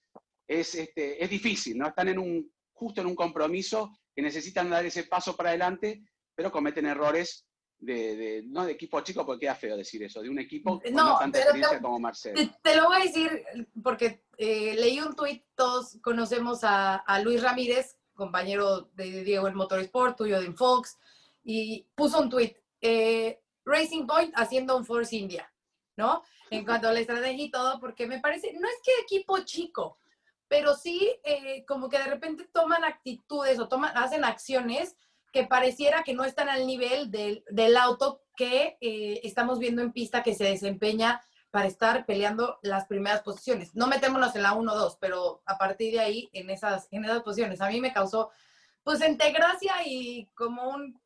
es, este, es difícil, ¿no? Están en un, justo en un compromiso que necesitan dar ese paso para adelante, pero cometen errores de, de- no de equipo chico, porque queda feo decir eso, de un equipo con No, no, tanta te- experiencia como Mercedes. Te, te lo voy a decir porque eh, leí un tuit, todos conocemos a, a Luis Ramírez, compañero de Diego en Motorsport, tuyo de Fox, y puso un tuit, eh, Racing Point haciendo un Force India, ¿no? En cuanto a la estrategia y todo, porque me parece, no es que equipo chico, pero sí eh, como que de repente toman actitudes o toman, hacen acciones que pareciera que no están al nivel del, del auto que eh, estamos viendo en pista que se desempeña para estar peleando las primeras posiciones. No metémonos en la 1-2, pero a partir de ahí, en esas, en esas posiciones, a mí me causó, pues, entre gracia y como un-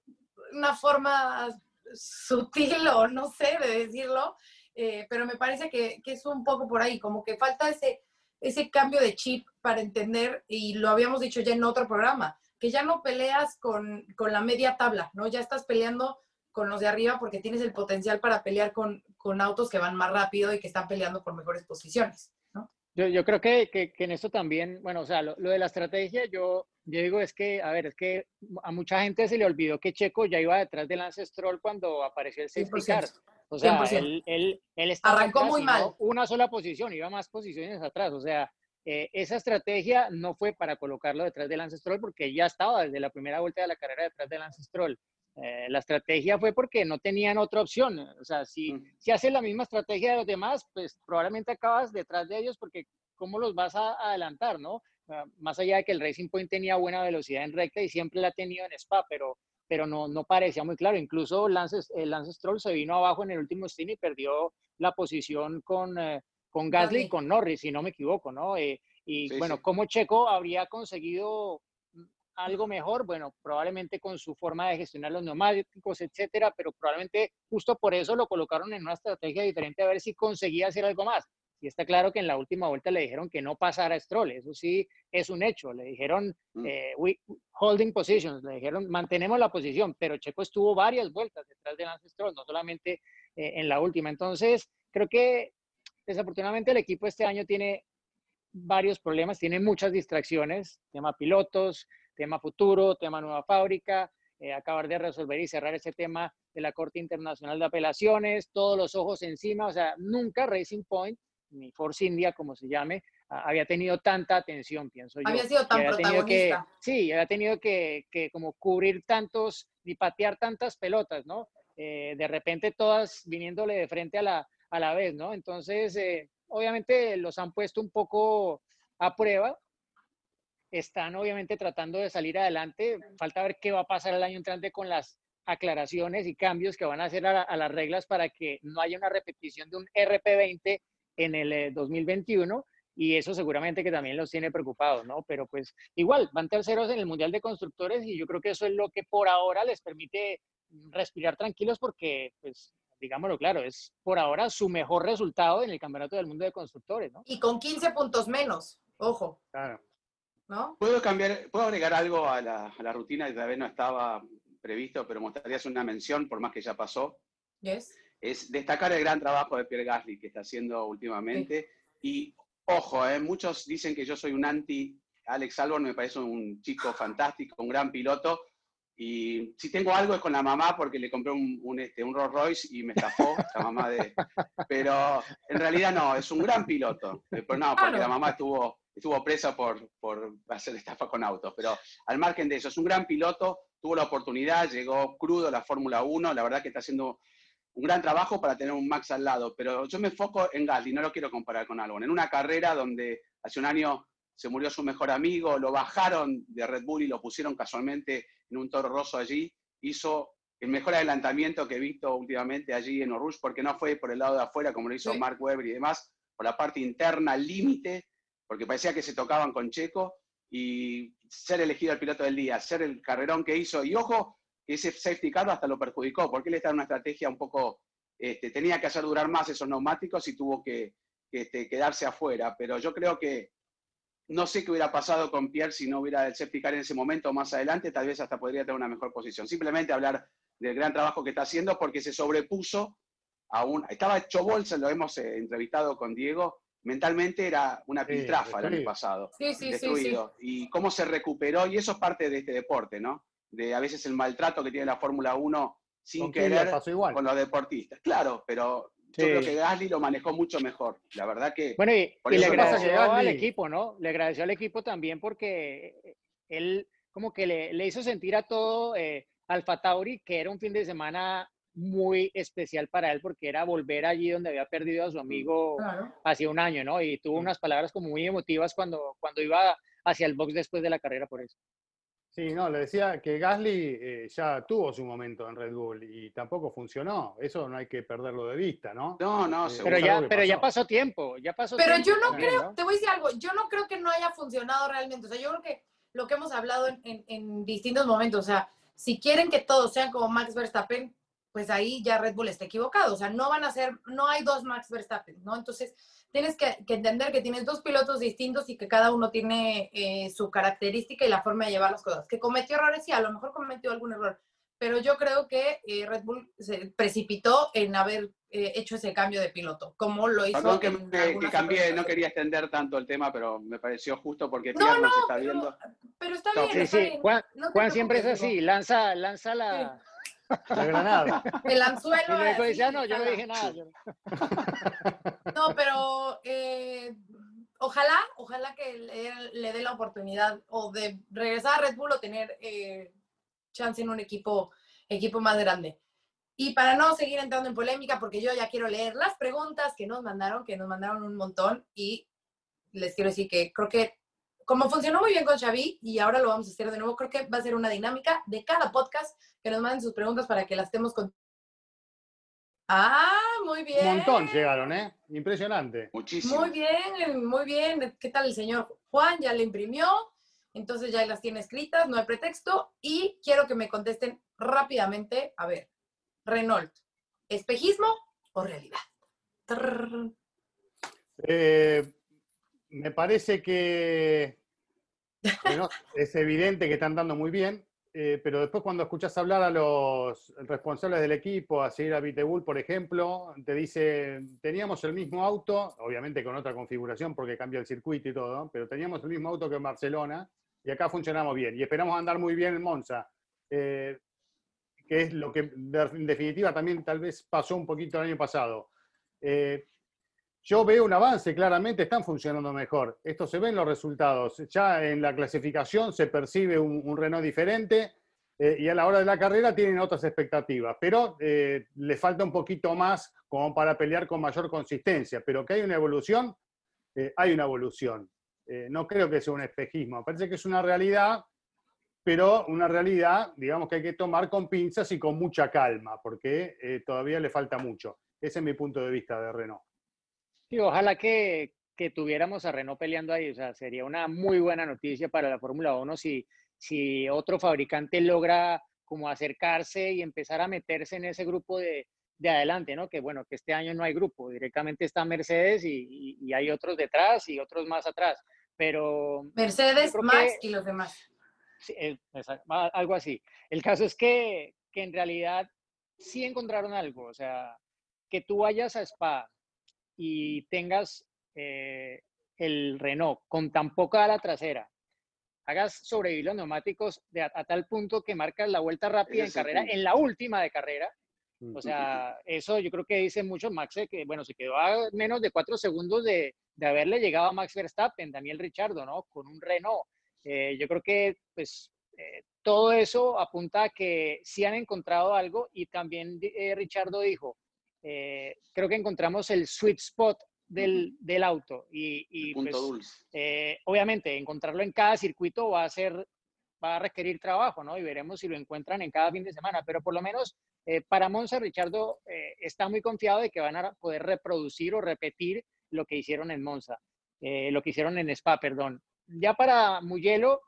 una forma sutil o no sé de decirlo, eh, pero me parece que, que es un poco por ahí, como que falta ese, ese cambio de chip para entender, y lo habíamos dicho ya en otro programa, que ya no peleas con, con la media tabla, ¿no? Ya estás peleando con los de arriba porque tienes el potencial para pelear con, con autos que van más rápido y que están peleando por mejores posiciones, ¿no? Yo, yo creo que, que, que en esto también, bueno, o sea, lo, lo de la estrategia, yo, yo digo es que, a ver, es que a mucha gente se le olvidó que Checo ya iba detrás de Lance Stroll cuando apareció el safety 100%. car. O sea, 100%. él, él, él estaba Arrancó atrás muy mal. Una sola posición, iba más posiciones atrás. O sea, eh, esa estrategia no fue para colocarlo detrás de Lance Stroll porque ya estaba desde la primera vuelta de la carrera detrás de Lance Stroll. Eh, la estrategia fue porque no tenían otra opción. O sea, si, Mm. si haces la misma estrategia de los demás, pues probablemente acabas detrás de ellos porque ¿cómo los vas a adelantar, no? Más allá de que el Racing Point tenía buena velocidad en recta y siempre la ha tenido en Spa, pero, pero no, no parecía muy claro. Incluso Lance, eh, Lance Stroll se vino abajo en el último stint y perdió la posición con, eh, con Gasly y con Norris, si no me equivoco, ¿no? Eh, y Sí, bueno, sí. ¿cómo Checo habría conseguido mm, algo mejor? Bueno, probablemente con su forma de gestionar los neumáticos, etcétera, pero probablemente justo por eso lo colocaron en una estrategia diferente a ver si conseguía hacer algo más. Y está claro que en la última vuelta le dijeron que no pasara a Stroll, eso sí es un hecho. Le dijeron Mm. eh, we- holding positions, le dijeron mantenemos la posición, pero Checo estuvo varias vueltas detrás de Lance Stroll, no solamente eh, en la última. Entonces, creo que desafortunadamente el equipo este año tiene varios problemas, tiene muchas distracciones, tema pilotos, tema futuro, tema nueva fábrica, eh, acabar de resolver y cerrar ese tema de la Corte Internacional de Apelaciones, todos los ojos encima, o sea, nunca Racing Point, ni Force India, como se llame, había tenido tanta atención, pienso yo. Había sido tan había tenido que, protagonista. sí, había tenido que, que como cubrir tantos y patear tantas pelotas, ¿no? Eh, de repente todas viniéndole de frente a la, a la vez, ¿no? Entonces, eh, obviamente los han puesto un poco a prueba. Están obviamente tratando de salir adelante. Falta ver qué va a pasar el año entrante con las aclaraciones y cambios que van a hacer a las reglas para que no haya una repetición de un RP20 en el eh, 2021 y eso seguramente que también los tiene preocupados, ¿no? Pero pues igual, van terceros en el Mundial de Constructores y yo creo que eso es lo que por ahora les permite respirar tranquilos porque, pues, digámoslo claro, es por ahora su mejor resultado en el Campeonato del Mundo de Constructores, ¿no? Y con 15 puntos menos, ojo. Claro. ¿No? ¿Puedo cambiar, puedo agregar algo a la, a la rutina que todavía no estaba previsto, pero me gustaría hacer una mención, por más que ya pasó? Yes. Es destacar el gran trabajo de Pierre Gasly que está haciendo últimamente. Y ojo, eh, muchos dicen que yo soy un anti Alex Albon, me parece un chico fantástico, un gran piloto. Y si tengo algo es con la mamá porque le compré un, un, este, un Rolls Royce y me estafó la mamá de... Pero en realidad no, es un gran piloto. Eh, Pero no, porque Claro. la mamá estuvo, estuvo presa por, por hacer estafa con autos. Pero al margen de eso, es un gran piloto, tuvo la oportunidad, llegó crudo a la Fórmula 1, la verdad que está haciendo un gran trabajo para tener un Max al lado. Pero yo me enfoco en Gasly, no lo quiero comparar con Albon. En una carrera donde hace un año se murió su mejor amigo, lo bajaron de Red Bull y lo pusieron casualmente en un toro rosso allí, hizo el mejor adelantamiento que he visto últimamente allí en Orush, porque no fue por el lado de afuera como lo hizo Sí. Mark Webber y demás, por la parte interna, límite, porque parecía que se tocaban con Checo, y ser elegido el piloto del día, ser el carrerón que hizo, y ojo, ese safety car hasta lo perjudicó, porque él está en una estrategia un poco, este, tenía que hacer durar más esos neumáticos y tuvo que, que, este, quedarse afuera, pero yo creo que no sé qué hubiera pasado con Pierre si no hubiera el safety car en ese momento más adelante, tal vez hasta podría tener una mejor posición. Simplemente hablar del gran trabajo que está haciendo porque se sobrepuso a un... Estaba hecho bolsa, lo hemos eh, entrevistado con Diego, mentalmente era una Sí, piltrafa el año pasado, Sí, sí, sí, sí. destruido. Y cómo se recuperó, y eso es parte de este deporte, ¿no? De a veces el maltrato que tiene la Fórmula 1 sin Con querer pasó igual. con los deportistas. Claro, pero yo Sí. creo que Gasly lo manejó mucho mejor. La verdad que... Bueno, y, le agradeció al equipo, ¿no? Le agradeció al equipo también porque él como que le, le hizo sentir a todo eh, Alfa Tauri que era un fin de semana muy especial para él porque era volver allí donde había perdido a su amigo Claro. hace un año, ¿no? Y tuvo unas palabras como muy emotivas cuando, cuando iba hacia el box después de la carrera por eso. Sí, no, le decía que Gasly eh, ya tuvo su momento en Red Bull y tampoco funcionó. Eso no hay que perderlo de vista, ¿no? No, no, Eh, seguro. Pero ya, pero ya pasó. pasó tiempo, ya pasó Pero tiempo yo no también, creo, ¿no? te voy a decir algo, yo no creo que no haya funcionado realmente. O sea, yo creo que lo que hemos hablado en, en- en distintos momentos, o sea, si quieren que todos sean como Max Verstappen, pues ahí ya Red Bull está equivocado. O sea, no van a ser, no hay dos Max Verstappen, ¿no? Entonces, tienes que, que entender que tienes dos pilotos distintos y que cada uno tiene eh, su característica y la forma de llevar las cosas. Que cometió errores, sí, a lo mejor cometió algún error, pero yo creo que eh, Red Bull se precipitó en haber eh, hecho ese cambio de piloto, como lo hizo. Perdón que, en que- cambié, no quería extender tanto el tema, pero me pareció justo porque No, Pierre no, nos está pero- viendo. Pero está No, bien, Sí, está sí, bien. Juan, No Juan siempre es así, lanza, lanza la... La granada. El anzuelo. Y luego dice, ah, no, yo no dije nada. yo no". No, pero eh, ojalá, ojalá que le, le dé la oportunidad o de regresar a Red Bull o tener eh, chance en un equipo, equipo más grande. Y para no seguir entrando en polémica, porque yo ya quiero leer las preguntas que nos mandaron, que nos mandaron un montón, y les quiero decir que creo que como funcionó muy bien con Xavi y ahora lo vamos a hacer de nuevo, creo que va a ser una dinámica de cada podcast que nos manden sus preguntas para que las estemos con... Ah, muy bien. Un montón llegaron, ¿eh? Impresionante. Muchísimo. Muy bien, muy bien. ¿Qué tal el señor Juan? Ya le imprimió, entonces ya las tiene escritas, no hay pretexto. Y quiero que me contesten rápidamente. A ver, Renault, ¿espejismo o realidad? Eh, me parece que es evidente que están dando muy bien, eh, pero después cuando escuchas hablar a los responsables del equipo, a seguir a Vitebull, por ejemplo, te dice, teníamos el mismo auto, obviamente con otra configuración porque cambia el circuito y todo, pero teníamos el mismo auto que en Barcelona y acá funcionamos bien y esperamos andar muy bien en Monza. Eh, que es lo que en definitiva también tal vez pasó un poquito el año pasado. Eh, yo veo un avance, claramente están funcionando mejor. Esto se ve en los resultados. Ya en la clasificación se percibe un, Renault diferente eh, y a la hora de la carrera tienen otras expectativas, pero eh, le falta un poquito más como para pelear con mayor consistencia. Pero que hay una evolución, eh, hay una evolución. Eh, no creo que sea un espejismo, parece que es una realidad, pero una realidad, digamos que hay que tomar con pinzas y con mucha calma, porque todavía le falta mucho. Ese es mi punto de vista de Renault. Sí, ojalá que, que tuviéramos a Renault peleando ahí. O sea, sería una muy buena noticia para la Fórmula 1 si, si otro fabricante logra como acercarse y empezar a meterse en ese grupo de, de adelante, ¿no? Que bueno, que este año no hay grupo, directamente está Mercedes y, y, hay otros detrás y otros más atrás, pero... Mercedes, Max y los demás. Sí, algo así. El caso es que, que en realidad sí encontraron algo, o sea, que tú vayas a Spa y tengas eh, el Renault con tan poca ala trasera, hagas sobrevivir los neumáticos de a, tal punto que marcas la vuelta rápida en carrera, en la última de carrera. O sea, eso yo creo que dice mucho Max, eh, que bueno, se quedó a menos de cuatro segundos de, de haberle llegado a Max Verstappen, Daniel Richardo, ¿no? Con un Renault. Eh, yo creo que pues todo eso apunta a que sí han encontrado algo y también Richardo dijo, creo que encontramos el sweet spot del, del auto. Y, pues, eh, obviamente, encontrarlo en cada circuito va a ser, va a requerir trabajo, ¿no? Y veremos si lo encuentran en cada fin de semana. Pero por lo menos eh, para Monza, Richardo eh, está muy confiado de que van a poder reproducir o repetir lo que hicieron en Monza, lo que hicieron en Spa, perdón. Ya para Mugello,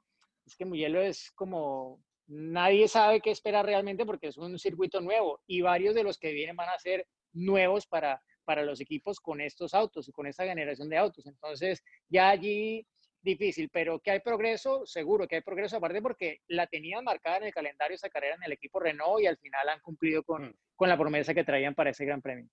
es que Mugello es como nadie sabe qué esperar realmente porque es un circuito nuevo y varios de los que vienen van a ser nuevos para, para los equipos con estos autos y con esta generación de autos. Entonces, ya allí difícil, pero que hay progreso, seguro que hay progreso, aparte porque la tenían marcada en el calendario esa carrera en el equipo Renault y al final han cumplido con, mm. con la promesa que traían para ese Gran Premio.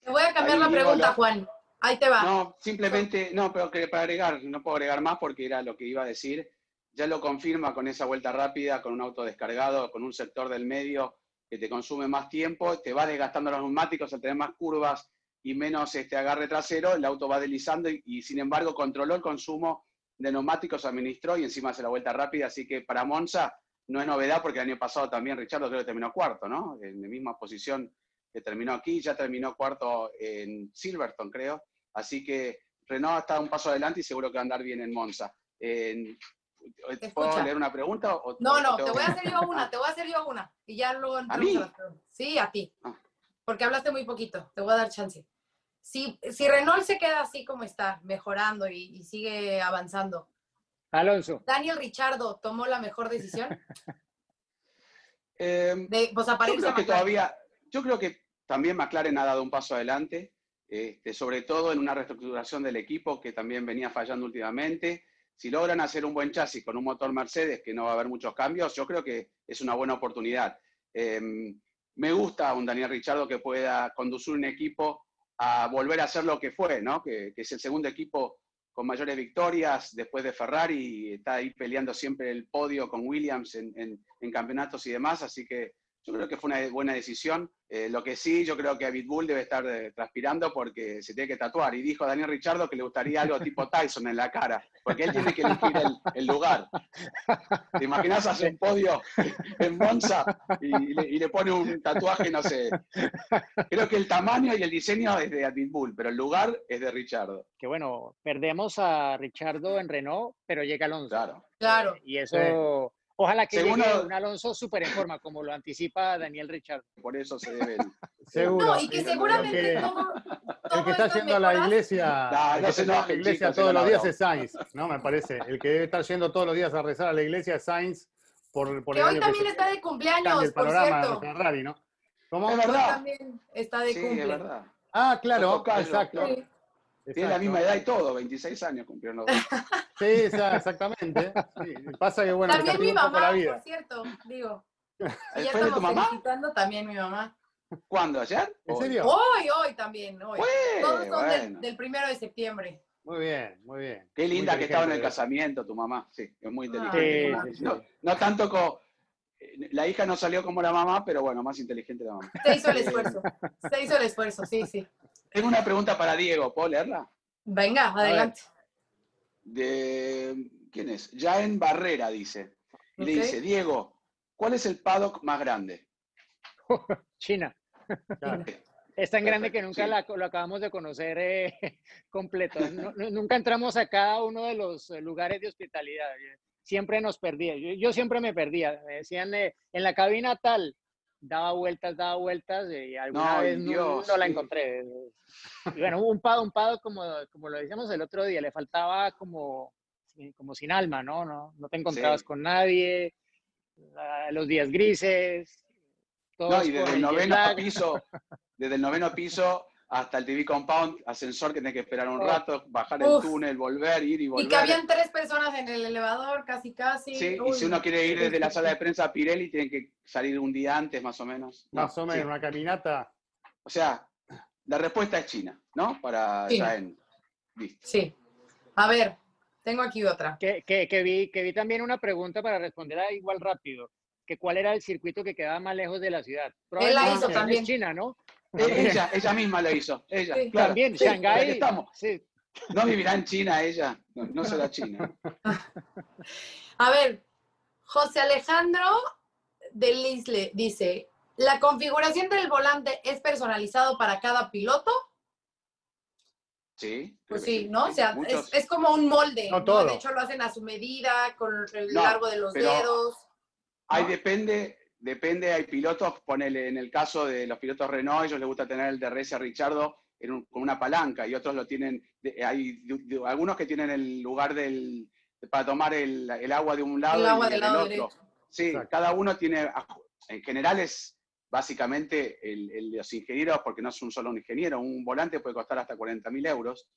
Te voy a cambiar la pregunta, Juan. Ahí te va. No, simplemente, no, pero que para agregar, no puedo agregar más porque era lo que iba a decir. Ya lo confirma con esa vuelta rápida, con un auto descargado, con un sector del medio que te consume más tiempo, te va desgastando los neumáticos al tener más curvas, y menos este agarre trasero, el auto va deslizando y, sin embargo controló el consumo de neumáticos, administró y encima hace la vuelta rápida, así que para Monza no es novedad porque el año pasado también Richardo creo que terminó cuarto, ¿no? En la misma posición que terminó aquí, ya terminó cuarto en Silverstone, creo, así que Renault está un paso adelante y seguro que va a andar bien en Monza. ¿Puedo leer una pregunta? no, no, te voy a hacer yo una, te voy a hacer yo una. Y ya luego... ¿A mí? Sí, a ti. Ah. Porque hablaste muy poquito, te voy a dar chance si, si Renault se queda así como está, mejorando y, sigue avanzando. Alonso. Daniel Richardo tomó la mejor decisión. Em, pues, yo creo que todavía, yo creo que también McLaren ha dado un paso adelante, este, sobre todo en una reestructuración del equipo que también venía fallando últimamente. Si logran hacer un buen chasis con un motor Mercedes, que no va a haber muchos cambios, yo creo que es una buena oportunidad. Em, me gusta un Daniel Richardo que pueda conducir un equipo a volver a ser lo que fue, ¿no? Que, es el segundo equipo con mayores victorias después de Ferrari, está ahí peleando siempre el podio con Williams en campeonatos y demás, así que yo creo que fue una buena decisión. Eh, lo que sí, yo creo que Bull debe estar eh, transpirando porque se tiene que tatuar. Y dijo Daniel Richardo que le gustaría algo tipo Tyson en la cara, porque él tiene que elegir el, lugar. ¿Te imaginas hacer un podio en Monza y, le, pone un tatuaje, no sé? Creo que el tamaño y el diseño es de Bull, pero el lugar es de Richardo. Que bueno, perdemos a Richardo en Renault, pero llega Alonso. Claro. Claro. Y eso... Ojalá que llegue un Alonso súper en forma, como lo anticipa Daniel Richard. Por eso se debe. Seguro. No, y que seguramente el que está yendo a la iglesia, la iglesia todos los días es Sainz, ¿no? Me parece. El que debe estar yendo todos los días a rezar a la iglesia es Sainz. Por, por que hoy también está de cumpleaños, el por cierto. De Ferrari, ¿no? ¿Cómo? Es verdad. también está de sí, Es verdad. Ah, claro, exacto. Sí. Tiene la misma edad y todo, 26 años cumplieron los dos. Sí, exactamente. Sí. Pasa que bueno, también mi mamá, la vida. por cierto, digo. ¿Fue de tu mamá? También mi mamá. ¿Cuándo? ¿Ayer? ¿En serio? Hoy, hoy también, hoy. Todos son del, primero de septiembre. Muy bien, muy bien. Qué linda que estaba en el casamiento tu mamá, sí, es muy inteligente. no, no, tanto como... La hija no salió como la mamá, pero bueno, más inteligente la mamá. Se hizo el esfuerzo, se hizo el esfuerzo, sí, sí. Tengo una pregunta para Diego, ¿puedo leerla? Venga, adelante. De, ¿Quién es? Ya en Barrera, dice. Y le dice, Diego, ¿cuál es el paddock más grande? China. Es tan grande que nunca lo acabamos de conocer eh, completo. nunca entramos a cada uno de los lugares de hospitalidad. Siempre nos perdía. Yo, siempre me perdía. Me decían, eh, en la cabina tal, daba vueltas, daba vueltas, y alguna No, vez no, la encontré. Y bueno, un pado, un pado, como, como lo decíamos el otro día, le faltaba como, como sin alma, ¿no? No, no te encontrabas Sí. con nadie, los días grises. No, y desde el noveno lag. piso, desde el noveno piso hasta el TV Compound, ascensor que tenés que esperar un Oh. rato, bajar Uf. el túnel, volver, ir y volver. Y que habían tres personas en el elevador, casi, casi. Sí, y Uy, si uno quiere ir desde la sala de prensa a Pirelli, tienen que salir un día antes, más o menos. No, Más o menos, sí. una caminata. O sea, la respuesta es China, ¿no? Para Sí. Jaén. Listo. Sí. A ver, tengo aquí otra. Que, que, que vi, que vi también una pregunta para responder a igual rápido, que cuál era el circuito que quedaba más lejos de la ciudad. Probablemente hizo es también. China, ¿no? Ella, ella misma lo hizo. Ella, Sí. claro. También, Sí, Shanghái. estamos. Sí, No vivirá en China ella. No, no será China. A ver, José Alejandro de Lisle dice, ¿la configuración del volante es personalizado para cada piloto? Sí. Pues sí, ¿no? O sea, Muchos- es, es como un molde. No ¿no? todo. De hecho, lo hacen a su medida, con el No, largo de los pero- dedos. Ahí ¿no? depende, depende, hay pilotos, ponele en el caso de los pilotos Renault, ellos les gusta tener el DRS a Richardo en un- con una palanca y otros lo tienen, hay algunos que tienen el lugar del, para tomar el, el agua de un lado El agua y del lado otro. derecho. Sí, Exacto. cada uno tiene, en general es básicamente el, el de los ingenieros, porque no es un solo ingeniero, un volante puede costar hasta 40 mil euros.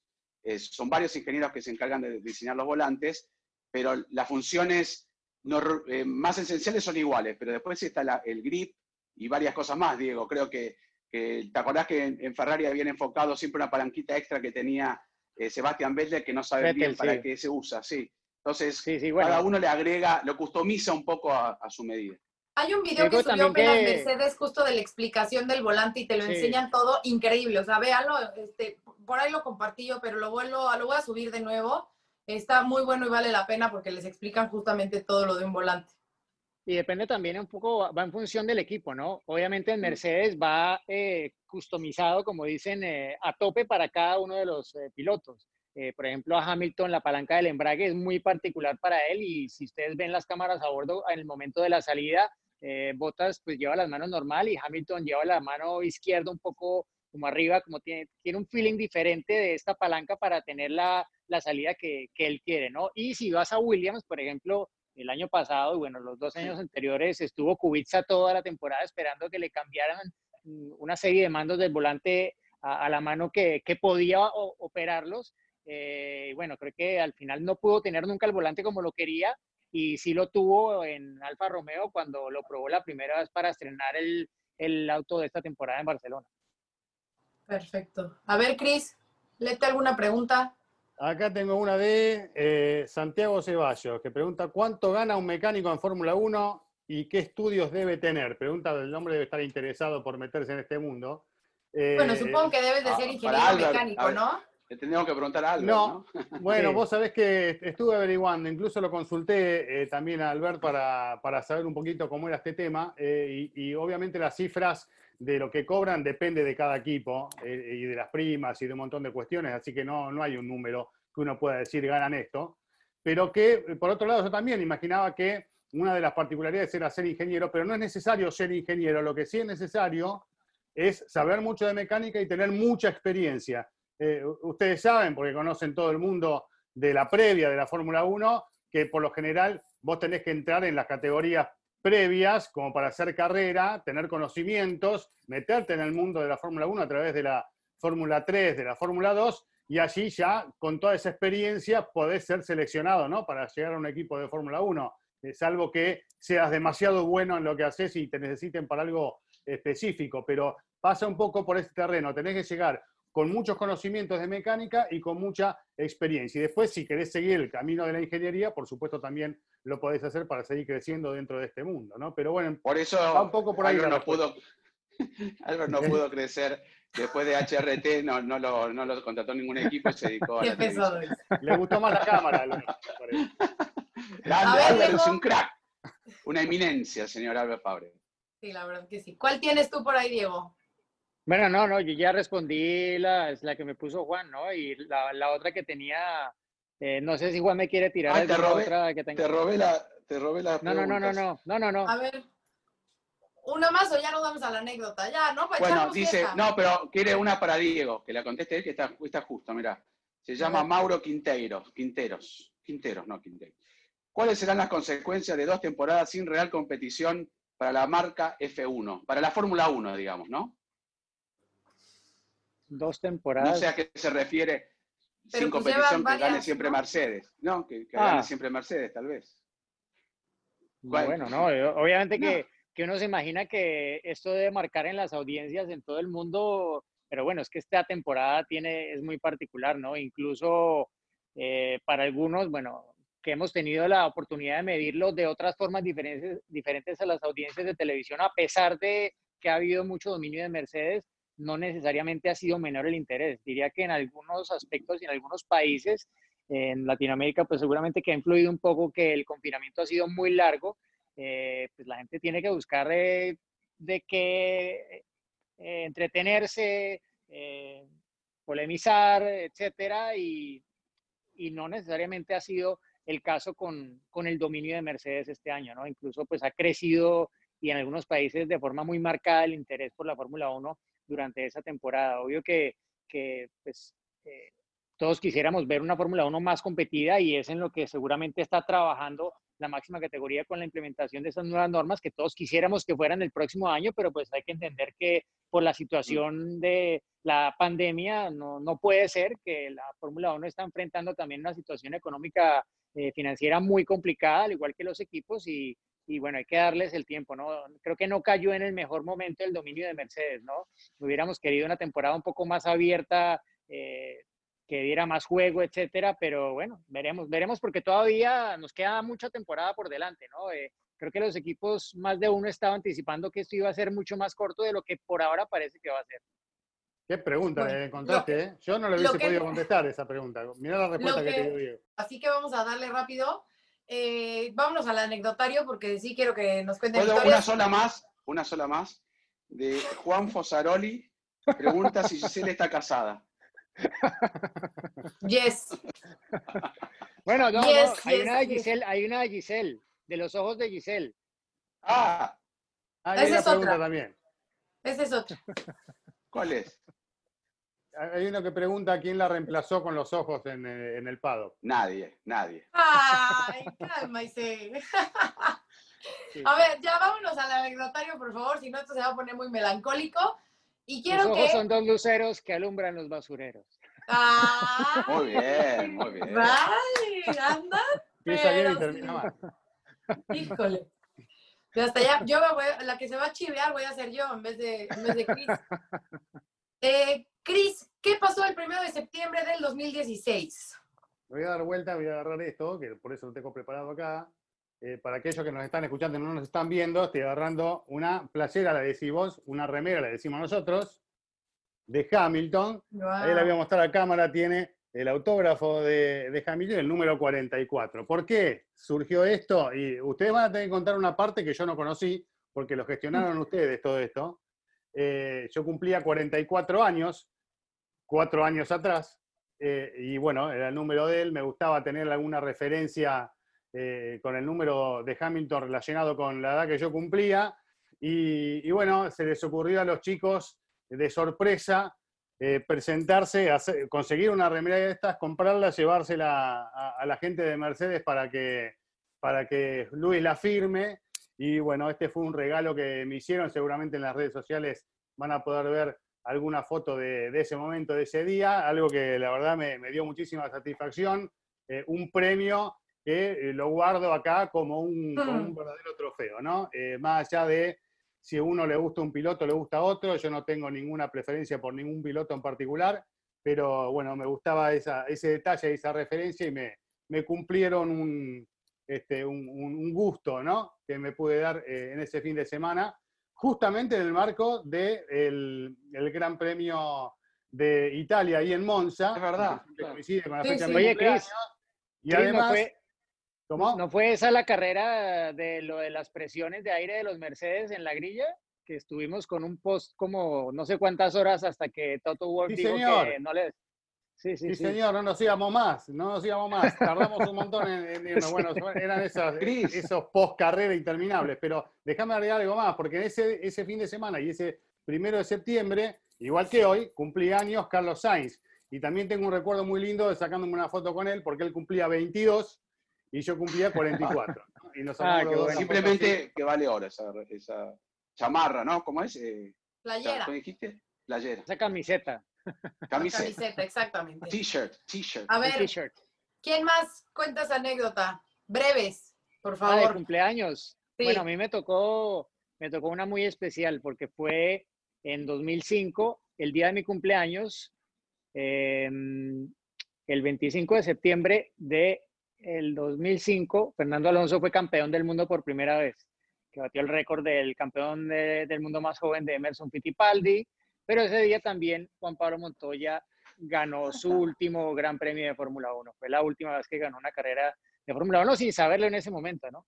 Eh, son varios ingenieros que se encargan de diseñar los volantes, pero las funciones no- eh, más esenciales son iguales, pero después está la- el grip y varias cosas más, Diego. Creo que, que- ¿te acordás que en, en Ferrari habían enfocado siempre una palanquita extra que tenía eh, Sebastian Vettel que no sabe Vettel, bien para sí. qué se usa? Sí. Entonces, sí, sí, bueno. cada uno le agrega, lo customiza un poco a, a su medida. Hay un video Digo que subió que- Mercedes justo de la explicación del volante y te lo Sí. enseñan todo increíble. O sea, véalo, este, por ahí lo compartí yo, pero lo vuelvo, lo voy a subir de nuevo. Está muy bueno y vale la pena porque les explican justamente todo lo de un volante. Y depende también un poco, va en función del equipo, ¿no? Obviamente en Mercedes va eh, customizado, como dicen, eh, a tope para cada uno de los eh, pilotos. Eh, por ejemplo, a Hamilton la palanca del embrague es muy particular para él y si ustedes ven las cámaras a bordo en el momento de la salida, eh, Bottas pues lleva las manos normal y Hamilton lleva la mano izquierda un poco como arriba, como tiene, tiene un feeling diferente de esta palanca para tener la, la salida que, que él quiere, ¿no? Y si vas a Williams, por ejemplo, el año pasado y bueno, los dos años anteriores estuvo Kubica toda la temporada esperando que le cambiaran mm, una serie de mandos del volante a, a la mano que, que podía o- operarlos. Eh, bueno, creo que al final no pudo tener nunca el volante como lo quería y sí lo tuvo en Alfa Romeo cuando lo probó la primera vez para estrenar el, el auto de esta temporada en Barcelona. Perfecto. A ver, Cris, léete alguna pregunta. Acá tengo una de eh, Santiago Ceballos, que pregunta cuánto gana un mecánico en Fórmula 1 y qué estudios debe tener. Pregunta, el hombre debe estar interesado por meterse en este mundo. Eh, Bueno, supongo que debes de ah, ser ingeniero Albert, a mecánico. ¿no? Le tendríamos que preguntar algo, No. ¿no? Bueno, Sí. vos sabés que estuve averiguando, incluso lo consulté eh, también a Albert para, para saber un poquito cómo era este tema, eh, y, y obviamente las cifras de lo que cobran depende de cada equipo eh, y de las primas y de un montón de cuestiones, así que no, no hay un número que uno pueda decir ganan esto, pero que por otro lado yo también imaginaba que una de las particularidades era ser ingeniero, pero no es necesario ser ingeniero, lo que sí es necesario es saber mucho de mecánica y tener mucha experiencia. Eh, ustedes saben, porque conocen todo el mundo de la previa de la Fórmula 1, que por lo general vos tenés que entrar en las categorías previas como para hacer carrera, tener conocimientos, meterte en el mundo de la Fórmula 1 a través de la Fórmula 3, de la Fórmula 2, y allí ya con toda esa experiencia podés ser seleccionado ¿no? para llegar a un equipo de Fórmula 1, eh, salvo que seas demasiado bueno en lo que haces y te necesiten para algo específico, pero pasa un poco por este terreno, tenés que llegar con muchos conocimientos de mecánica y con mucha experiencia. Y después, si querés seguir el camino de la ingeniería, por supuesto también lo podés hacer para seguir creciendo dentro de este mundo, ¿no? Pero bueno, Por eso Va un poco por ahí no pudo, Albert no pudo crecer después de HRT, no, no, lo, no lo contrató ningún equipo y se dedicó a Qué la televisión. le gustó más la cámara. lo-. Grande, A ver, Albert es un crack, una eminencia, señor Albert Fabre. Sí, la verdad que sí. ¿Cuál tienes tú por ahí, Diego? Bueno, no, no, yo ya respondí la, es la que me puso Juan, ¿no? Y la, la otra que tenía, eh, no sé si Juan me quiere tirar Ay, te alguna robé- otra que tenga. Te robé la, te robé la No, no, no, no, no, no, no, no. A ver, Una más o ya nos vamos a la anécdota, ya, ¿no? Para Bueno, echarnos dice, no, pero quiere una para Diego, que la conteste él, que está, está justo, mira. Se llama. Mauro Quinteiros, Quinteros, Quinteros, no Quinteiros. ¿Cuáles serán las consecuencias de dos temporadas sin real competición para la marca F1? Para la Fórmula 1, digamos, ¿no? Dos No temporadas. sé a qué se refiere Pero sin competición, que gane siempre ¿no? Mercedes. No, que, que Ah. gane siempre Mercedes, tal vez. ¿Cuál? Bueno, no, eh, obviamente No. que, que uno se imagina que esto debe marcar en las audiencias en todo el mundo, pero bueno, es que esta temporada tiene, es muy particular, ¿no? Incluso eh, para algunos, bueno, que hemos tenido la oportunidad de medirlo de otras formas diferentes, diferentes a las audiencias de televisión, a pesar de que ha habido mucho dominio de Mercedes, no necesariamente ha sido menor el interés. Diría que en algunos aspectos y en algunos países, en Latinoamérica, pues seguramente que ha influido un poco que el confinamiento ha sido muy largo, eh, pues la gente tiene que buscar eh, de qué eh, entretenerse, polemizar, etcétera, y, y no necesariamente ha sido el caso con, con el dominio de Mercedes este año, ¿no? Incluso pues ha crecido y en algunos países de forma muy marcada el interés por la Fórmula 1 durante esa temporada. Obvio que, que pues, eh, todos quisiéramos ver una Fórmula 1 más competida y es en lo que seguramente está trabajando la máxima categoría con la implementación de esas nuevas normas que todos quisiéramos que fueran el próximo año, pero pues hay que entender que por la situación de la pandemia no, no puede ser que la Fórmula 1 está enfrentando también una situación económica eh, financiera muy complicada, al igual que los equipos, y, y bueno, hay que darles el tiempo, ¿no? Creo que no cayó en el mejor momento el dominio de Mercedes, ¿no? Hubiéramos querido una temporada un poco más abierta, eh, que diera más juego, etcétera, pero bueno, veremos, veremos porque todavía nos queda mucha temporada por delante, ¿no? Eh, creo que los equipos, más de uno estaba anticipando que esto iba a ser mucho más corto de lo que por ahora parece que va a ser. Qué pregunta Bueno, encontraste, lo- ¿eh? Yo no le hubiese que- podido contestar esa pregunta. Mirá la respuesta que, que- te dio Diego. Así que vamos a darle rápido. Eh, vámonos al anecdotario porque sí quiero que nos cuenten ¿Puedo una sola más? Una sola más. De Juan Fosaroli. Pregunta si Giselle está casada. Yes. Bueno, no, hay yes, una de yes. Giselle, hay una de Giselle, de los ojos de Giselle. Ah, Ah, Esa es otra. también. Ese es otro. ¿cuál es? Hay uno que pregunta quién la reemplazó con los ojos en, eh, en el pado. Nadie, nadie. Ay, cálmese. Sí. A ver, ya vámonos al anecdotario, por favor, si no esto se va a poner muy melancólico. Y Los quiero ojos que... son dos luceros que alumbran los basureros. Ah, Muy bien, muy bien. Vale, anda. Empieza bien y termina mal. Híjole. Pero hasta ya, yo me voy, la que se va a chivear voy a ser yo en vez de, en vez de Chris. Eh, Chris, ¿qué pasó el primero de septiembre del 2016? Voy a dar vuelta, voy a agarrar esto, que por eso lo tengo preparado acá. Eh, para aquellos que nos están escuchando y no nos están viendo, estoy agarrando una playera, la decís vos, una remera, la decimos nosotros, de Hamilton. Ahí la voy a mostrar a cámara, tiene el autógrafo de, de Hamilton, el número 44. ¿Por qué surgió esto? Y ustedes van a tener que contar una parte que yo no conocí, porque lo gestionaron ustedes todo esto. Eh, yo cumplía 44 años, cuatro años atrás, eh, y bueno, era el número de él, me gustaba tener alguna referencia eh, con el número de Hamilton relacionado con la edad que yo cumplía, y, bueno, se les ocurrió a los chicos de sorpresa presentarse, conseguir una remera de estas, comprarla, llevársela a, a la gente de Mercedes para que, para que Luis la firme. Y bueno, este fue un regalo que me hicieron, seguramente en las redes sociales van a poder ver alguna foto de, de ese momento, de ese día, algo que la verdad me, me dio muchísima satisfacción, eh, un premio que eh, lo guardo acá como un, como un verdadero trofeo, ¿no? Eh, más allá de si a uno le gusta un piloto, le gusta otro, yo no tengo ninguna preferencia por ningún piloto en particular, pero bueno, me gustaba esa, ese detalle, esa referencia y me, me cumplieron un, este, un, un- un gusto, ¿no? Que me pude dar eh, en ese fin de semana, justamente en el marco del de el Gran Premio de Italia ahí en Monza. Es verdad, que coincide con la Sí, fecha de sí. Oye. Cris, Y Cris, ¿no además, fue- ¿cómo? ¿No fue esa la carrera de lo de las presiones de aire de los Mercedes en la grilla? Que estuvimos con un post como no sé cuántas horas hasta que Toto Wolff Sí, dijo señor. que no les... Sí, sí, Sí, sí. señor, no nos íbamos más, no nos íbamos más. Tardamos un montón en, en irnos. Bueno, eran esas- esos post carrera interminables. Pero déjame agregar algo más, porque en ese, ese fin de semana y ese primero de septiembre, igual que hoy, cumplí años Carlos Sainz. Y también tengo un recuerdo muy lindo de sacándome una foto con él, porque él cumplía 22 y yo cumplía 44. ¿no? Y nos Ah, bueno. Simplemente que vale esa, esa chamarra, ¿no? ¿Cómo es? Eh, Playera. ¿Cómo dijiste? Playera. Esa camiseta, Camiseta. Camiseta, exactamente. T-shirt, t-shirt. A ver, t-shirt. ¿quién más cuenta esa anécdota? Breves, por Ah, de favor. cumpleaños. Sí. Bueno, a mí me tocó, me tocó una muy especial porque fue en 2005, el día de mi cumpleaños, em, el 25 de septiembre de el 2005, Fernando Alonso fue campeón del mundo por primera vez, que batió el récord del campeón de- del mundo más joven de Emerson Fittipaldi, pero ese día también Juan Pablo Montoya ganó su último Gran Premio de Fórmula 1. Fue la última vez que ganó una carrera de Fórmula 1 sin saberlo en ese momento, ¿no?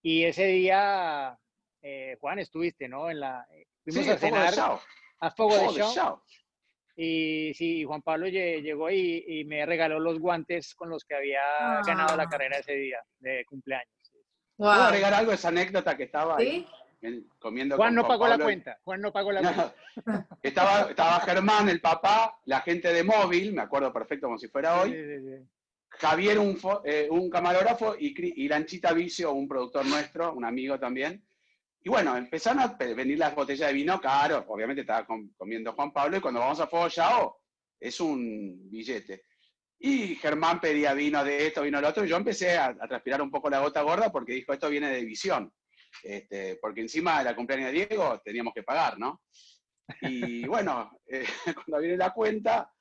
Y ese día, eh, Juan, estuviste, ¿no? En la, eh, fuimos Sí, a cenar show. a Fuego de Show. Y sí, Juan Pablo lle- llegó y, y me regaló los guantes con los que había ganado la Ah. carrera ese día de cumpleaños. ¿Puedo Wow. agregar algo a esa anécdota que estaba ahí ¿Sí? En- comiendo Juan con no pagó la cuenta. Juan no pagó la cuenta. estaba, estaba Germán, el papá, la gente de móvil, me acuerdo perfecto como si fuera hoy, Sí, sí, sí. Javier, un, eh, un camarógrafo, y, Lanchita Vicio, un productor nuestro, un amigo también. Y bueno, empezaron a venir las botellas de vino caro, obviamente estaba com- comiendo Juan Pablo, y cuando vamos a Fuego Yao, es un billete. Y Germán pedía vino de esto, vino de lo otro, y yo empecé a, a transpirar un poco la gota gorda porque dijo, esto viene de visión. Este, porque encima de la cumpleaños de Diego teníamos que pagar, ¿no? Y bueno, eh, cuando viene la cuenta,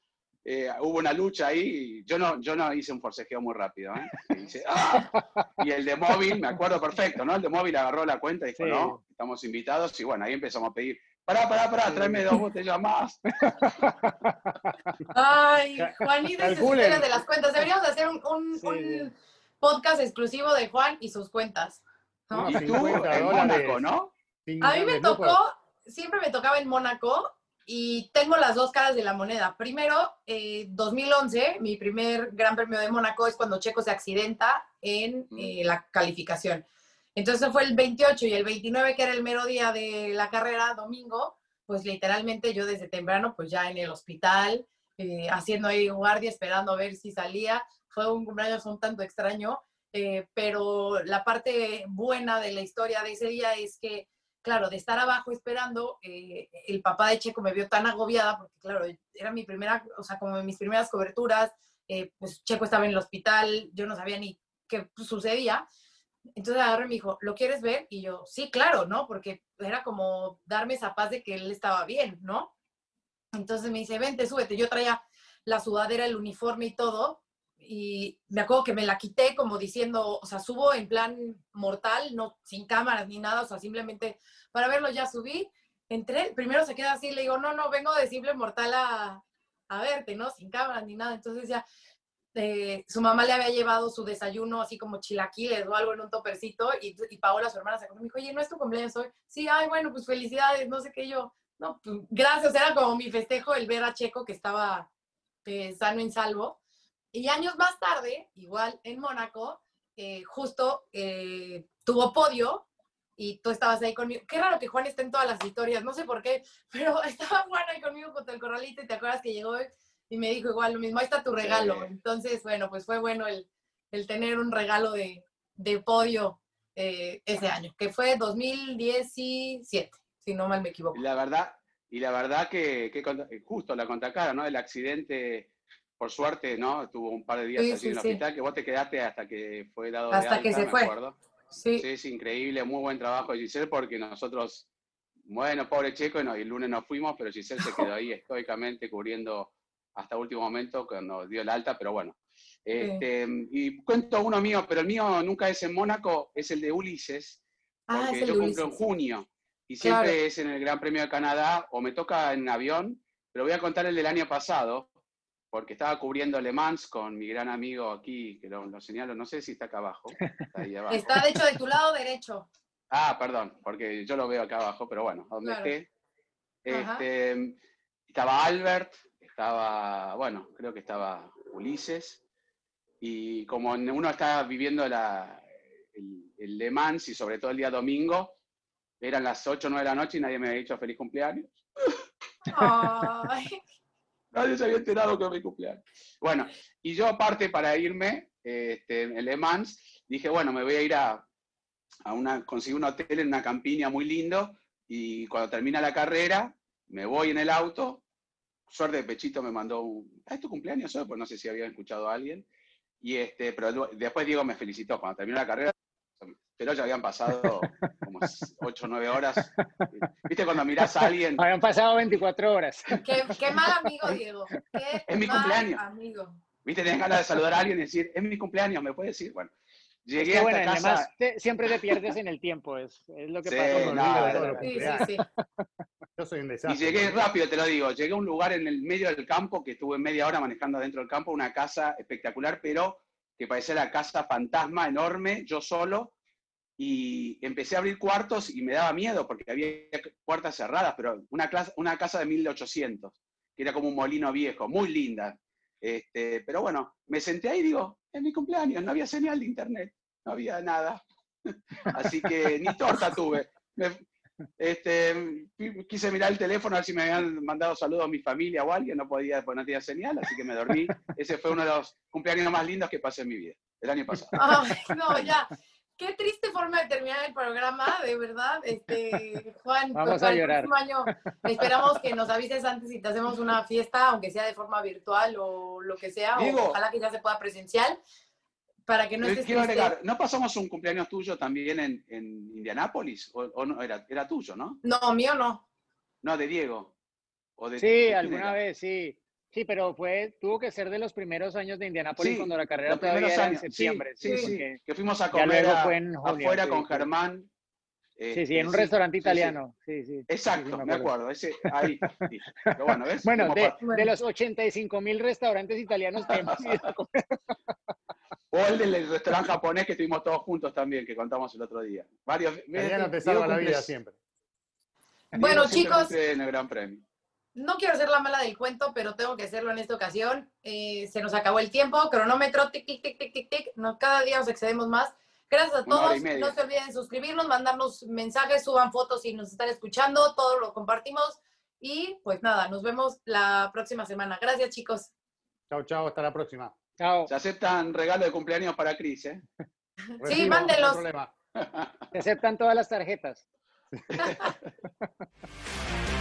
eh, hubo una lucha ahí, y yo no, yo no hice un forcejeo muy rápido, ¿eh? Y, "Ah". Y el de móvil, me acuerdo perfecto, ¿no? El de móvil agarró la cuenta y dijo, Sí. no, estamos invitados, y bueno, ahí empezamos a pedir, pará, pará, pará, tráeme dos botellas más. Ay, sus calculen. historias de las cuentas. Deberíamos hacer un, un- Sí, un sí. podcast exclusivo de Juan y sus cuentas. ¿No? Unos Y tú, 50 en dólares. Mónaco, ¿no? Sin A mí me tocó, siempre me tocaba en Mónaco y tengo las dos caras de la moneda. Primero, eh, 2011, mi primer Gran Premio de Mónaco es cuando Checo se accidenta en eh, la calificación. Entonces fue el 28 y el 29, que era el mero día de la carrera, domingo, pues literalmente yo desde temprano, pues ya en el hospital, eh, haciendo ahí guardia, esperando a ver si salía. Fue un cumpleaños un tanto extraño, eh, pero la parte buena de la historia de ese día es que claro, de estar abajo esperando, eh, el papá de Checo me vio tan agobiada, porque claro, era mi primera, o sea, como mis primeras coberturas, eh, pues Checo estaba en el hospital, yo no sabía ni qué sucedía. Entonces agarró y me dijo, ¿lo quieres ver? Y yo, sí, claro, ¿no? Porque era como darme esa paz de que él estaba bien, ¿no? Entonces me dice, vente, súbete. Yo traía la sudadera, el uniforme y todo. Y me acuerdo que me la quité como diciendo, o sea, subo en plan mortal, no sin cámaras ni nada, o sea, simplemente para verlo ya subí. Entré, primero se queda así, le digo, no, no, vengo de simple mortal a, a verte, ¿no? Sin cámaras ni nada. Entonces ya eh, su mamá le había llevado su desayuno así como chilaquiles o algo en un topercito y, y Paola, su hermana, se acordó me dijo, oye, ¿no es tu cumpleaños hoy? Sí, ay, bueno, pues felicidades, no sé qué yo. No, pues gracias, era como mi festejo el ver a Checo que estaba eh, sano y salvo. Y años más tarde, igual en Mónaco, eh, justo eh, tuvo podio y tú estabas ahí conmigo. Qué raro que Juan esté en todas las historias, no sé por qué, pero estaba Juan ahí conmigo contra el corralito y te acuerdas que llegó y me dijo igual lo mismo, ahí está tu regalo. Sí. Entonces, bueno, pues fue bueno el, el tener un regalo de, de podio eh, ese año, que fue 2017, si no mal me equivoco. Y la verdad, y la verdad que, justo la contracara, ¿no? El accidente, por suerte, ¿no? Tuvo un par de días Sí, allí sí, en el sí. hospital, que vos te quedaste hasta que fue dado de Hasta que alta, se me fue. acuerdo. Sí, es increíble, muy buen trabajo de Giselle, porque nosotros, bueno, pobre Checo, no, y el lunes nos fuimos, pero Giselle se quedó ahí estoicamente cubriendo hasta último momento cuando dio el alta, pero bueno. Este, Y cuento uno mío, pero el mío nunca es en Mónaco, es el de Ulises, ah, porque es el yo de cumplo en junio y siempre Claro. es en el Gran Premio de Canadá o me toca en avión, pero voy a contar el del año pasado, porque estaba cubriendo Le Mans con mi gran amigo aquí, que lo, lo señalo, no sé si está acá abajo. Está ahí abajo. Está de hecho de tu lado derecho. Ah, perdón, porque yo lo veo acá abajo, pero bueno, donde Claro. esté. Este, estaba Albert, estaba, bueno, creo que estaba Ulises, y como uno está viviendo la, el, el Le Mans y sobre todo el día domingo, eran las 8 o 9 de la noche y nadie me había dicho feliz cumpleaños. Ay, Nadie se había enterado que era mi cumpleaños. Bueno, y yo aparte para irme, este, en Le Mans, dije, bueno, me voy a ir a, a una, conseguí un hotel en una campiña muy lindo y cuando termina la carrera, me voy en el auto, suerte de Pechito me mandó un, ¿es tu cumpleaños hoy? Pues no sé si había escuchado a alguien, y este, pero después Diego me felicitó, cuando terminó la carrera, pero ya habían pasado como 8 o 9 horas. ¿Viste cuando mirás a alguien? Habían pasado 24 horas. qué, qué mal amigo, Diego. Qué Es mi mal cumpleaños. Amigo. ¿Viste? Tenés ganas de saludar a alguien y decir, es mi cumpleaños, ¿me puede decir? Bueno, Es llegué que, a bueno, esta además casa. te- siempre te pierdes en el tiempo, es, es lo que Sí, pasa. con no. Sí, sí, sí. Yo soy un Y desastre. llegué rápido, te lo digo, llegué a un lugar en el medio del campo, que estuve media hora manejando adentro del campo, una casa espectacular, pero que parecía la casa fantasma enorme, yo solo, y empecé a abrir cuartos y me daba miedo porque había puertas cerradas, pero una, clase- una casa de 1800, que era como un molino viejo, muy linda. Este, pero bueno, me senté ahí y digo, es mi cumpleaños, no había señal de internet, no había nada. Así que ni torta tuve. Este, qui- quise mirar el teléfono a ver si me habían mandado saludos a mi familia o alguien, no podía, pues no tenía señal, así que me dormí. Ese fue uno de los cumpleaños más lindos que pasé en mi vida, el año pasado. Ay, no, ya. Qué triste forma de terminar el programa, de verdad. Este, Juan, Vamos a el llorar. próximo año esperamos que nos avises antes si te hacemos una fiesta, aunque sea de forma virtual o lo que sea, o ojalá que ya se pueda presencial, para que no estés Quiero triste. agregar, ¿no pasamos un cumpleaños tuyo también en, en Indianápolis? ¿O, o no? Era, era tuyo, ¿no? No, mío no. No, de Diego. ¿O de, Sí, alguna era? vez, sí. Sí, pero fue, tuvo que ser de los primeros años de Indianápolis Sí, cuando la carrera Los todavía primeros era años. en Sí, septiembre. sí, sí, Que fuimos a comer luego a- fue en junio, afuera sí, con. Germán. Sí, Este, sí, en un sí, restaurante sí, sí. italiano. Sí, sí. sí, sí, Exacto, me me acuerdo. acuerdo. Ese, ahí, sí. Pero bueno, ¿ves? Bueno, de, pa- de los 85 mil restaurantes italianos que hemos ido a comer. O el del restaurante japonés que estuvimos todos juntos también, que contamos el otro día. Varios. Italiano te salva la vida siempre. Bueno, chicos, cumple En el Gran Premio. no quiero ser la mala del cuento, pero tengo que hacerlo en esta ocasión. Eh, se nos acabó el tiempo, cronómetro, tic, tic, tic, tic, tic, tic. No, cada día nos excedemos más. Gracias a todos. No se olviden suscribirnos, mandarnos mensajes, suban fotos si nos están escuchando, todo lo compartimos. Y pues nada, nos vemos la próxima semana. Gracias, chicos. Chao, chao, hasta la próxima. Chao. Se aceptan regalos de cumpleaños para Cris, ¿eh? Recibo, mándenlos. No hay problema. Se aceptan todas las tarjetas.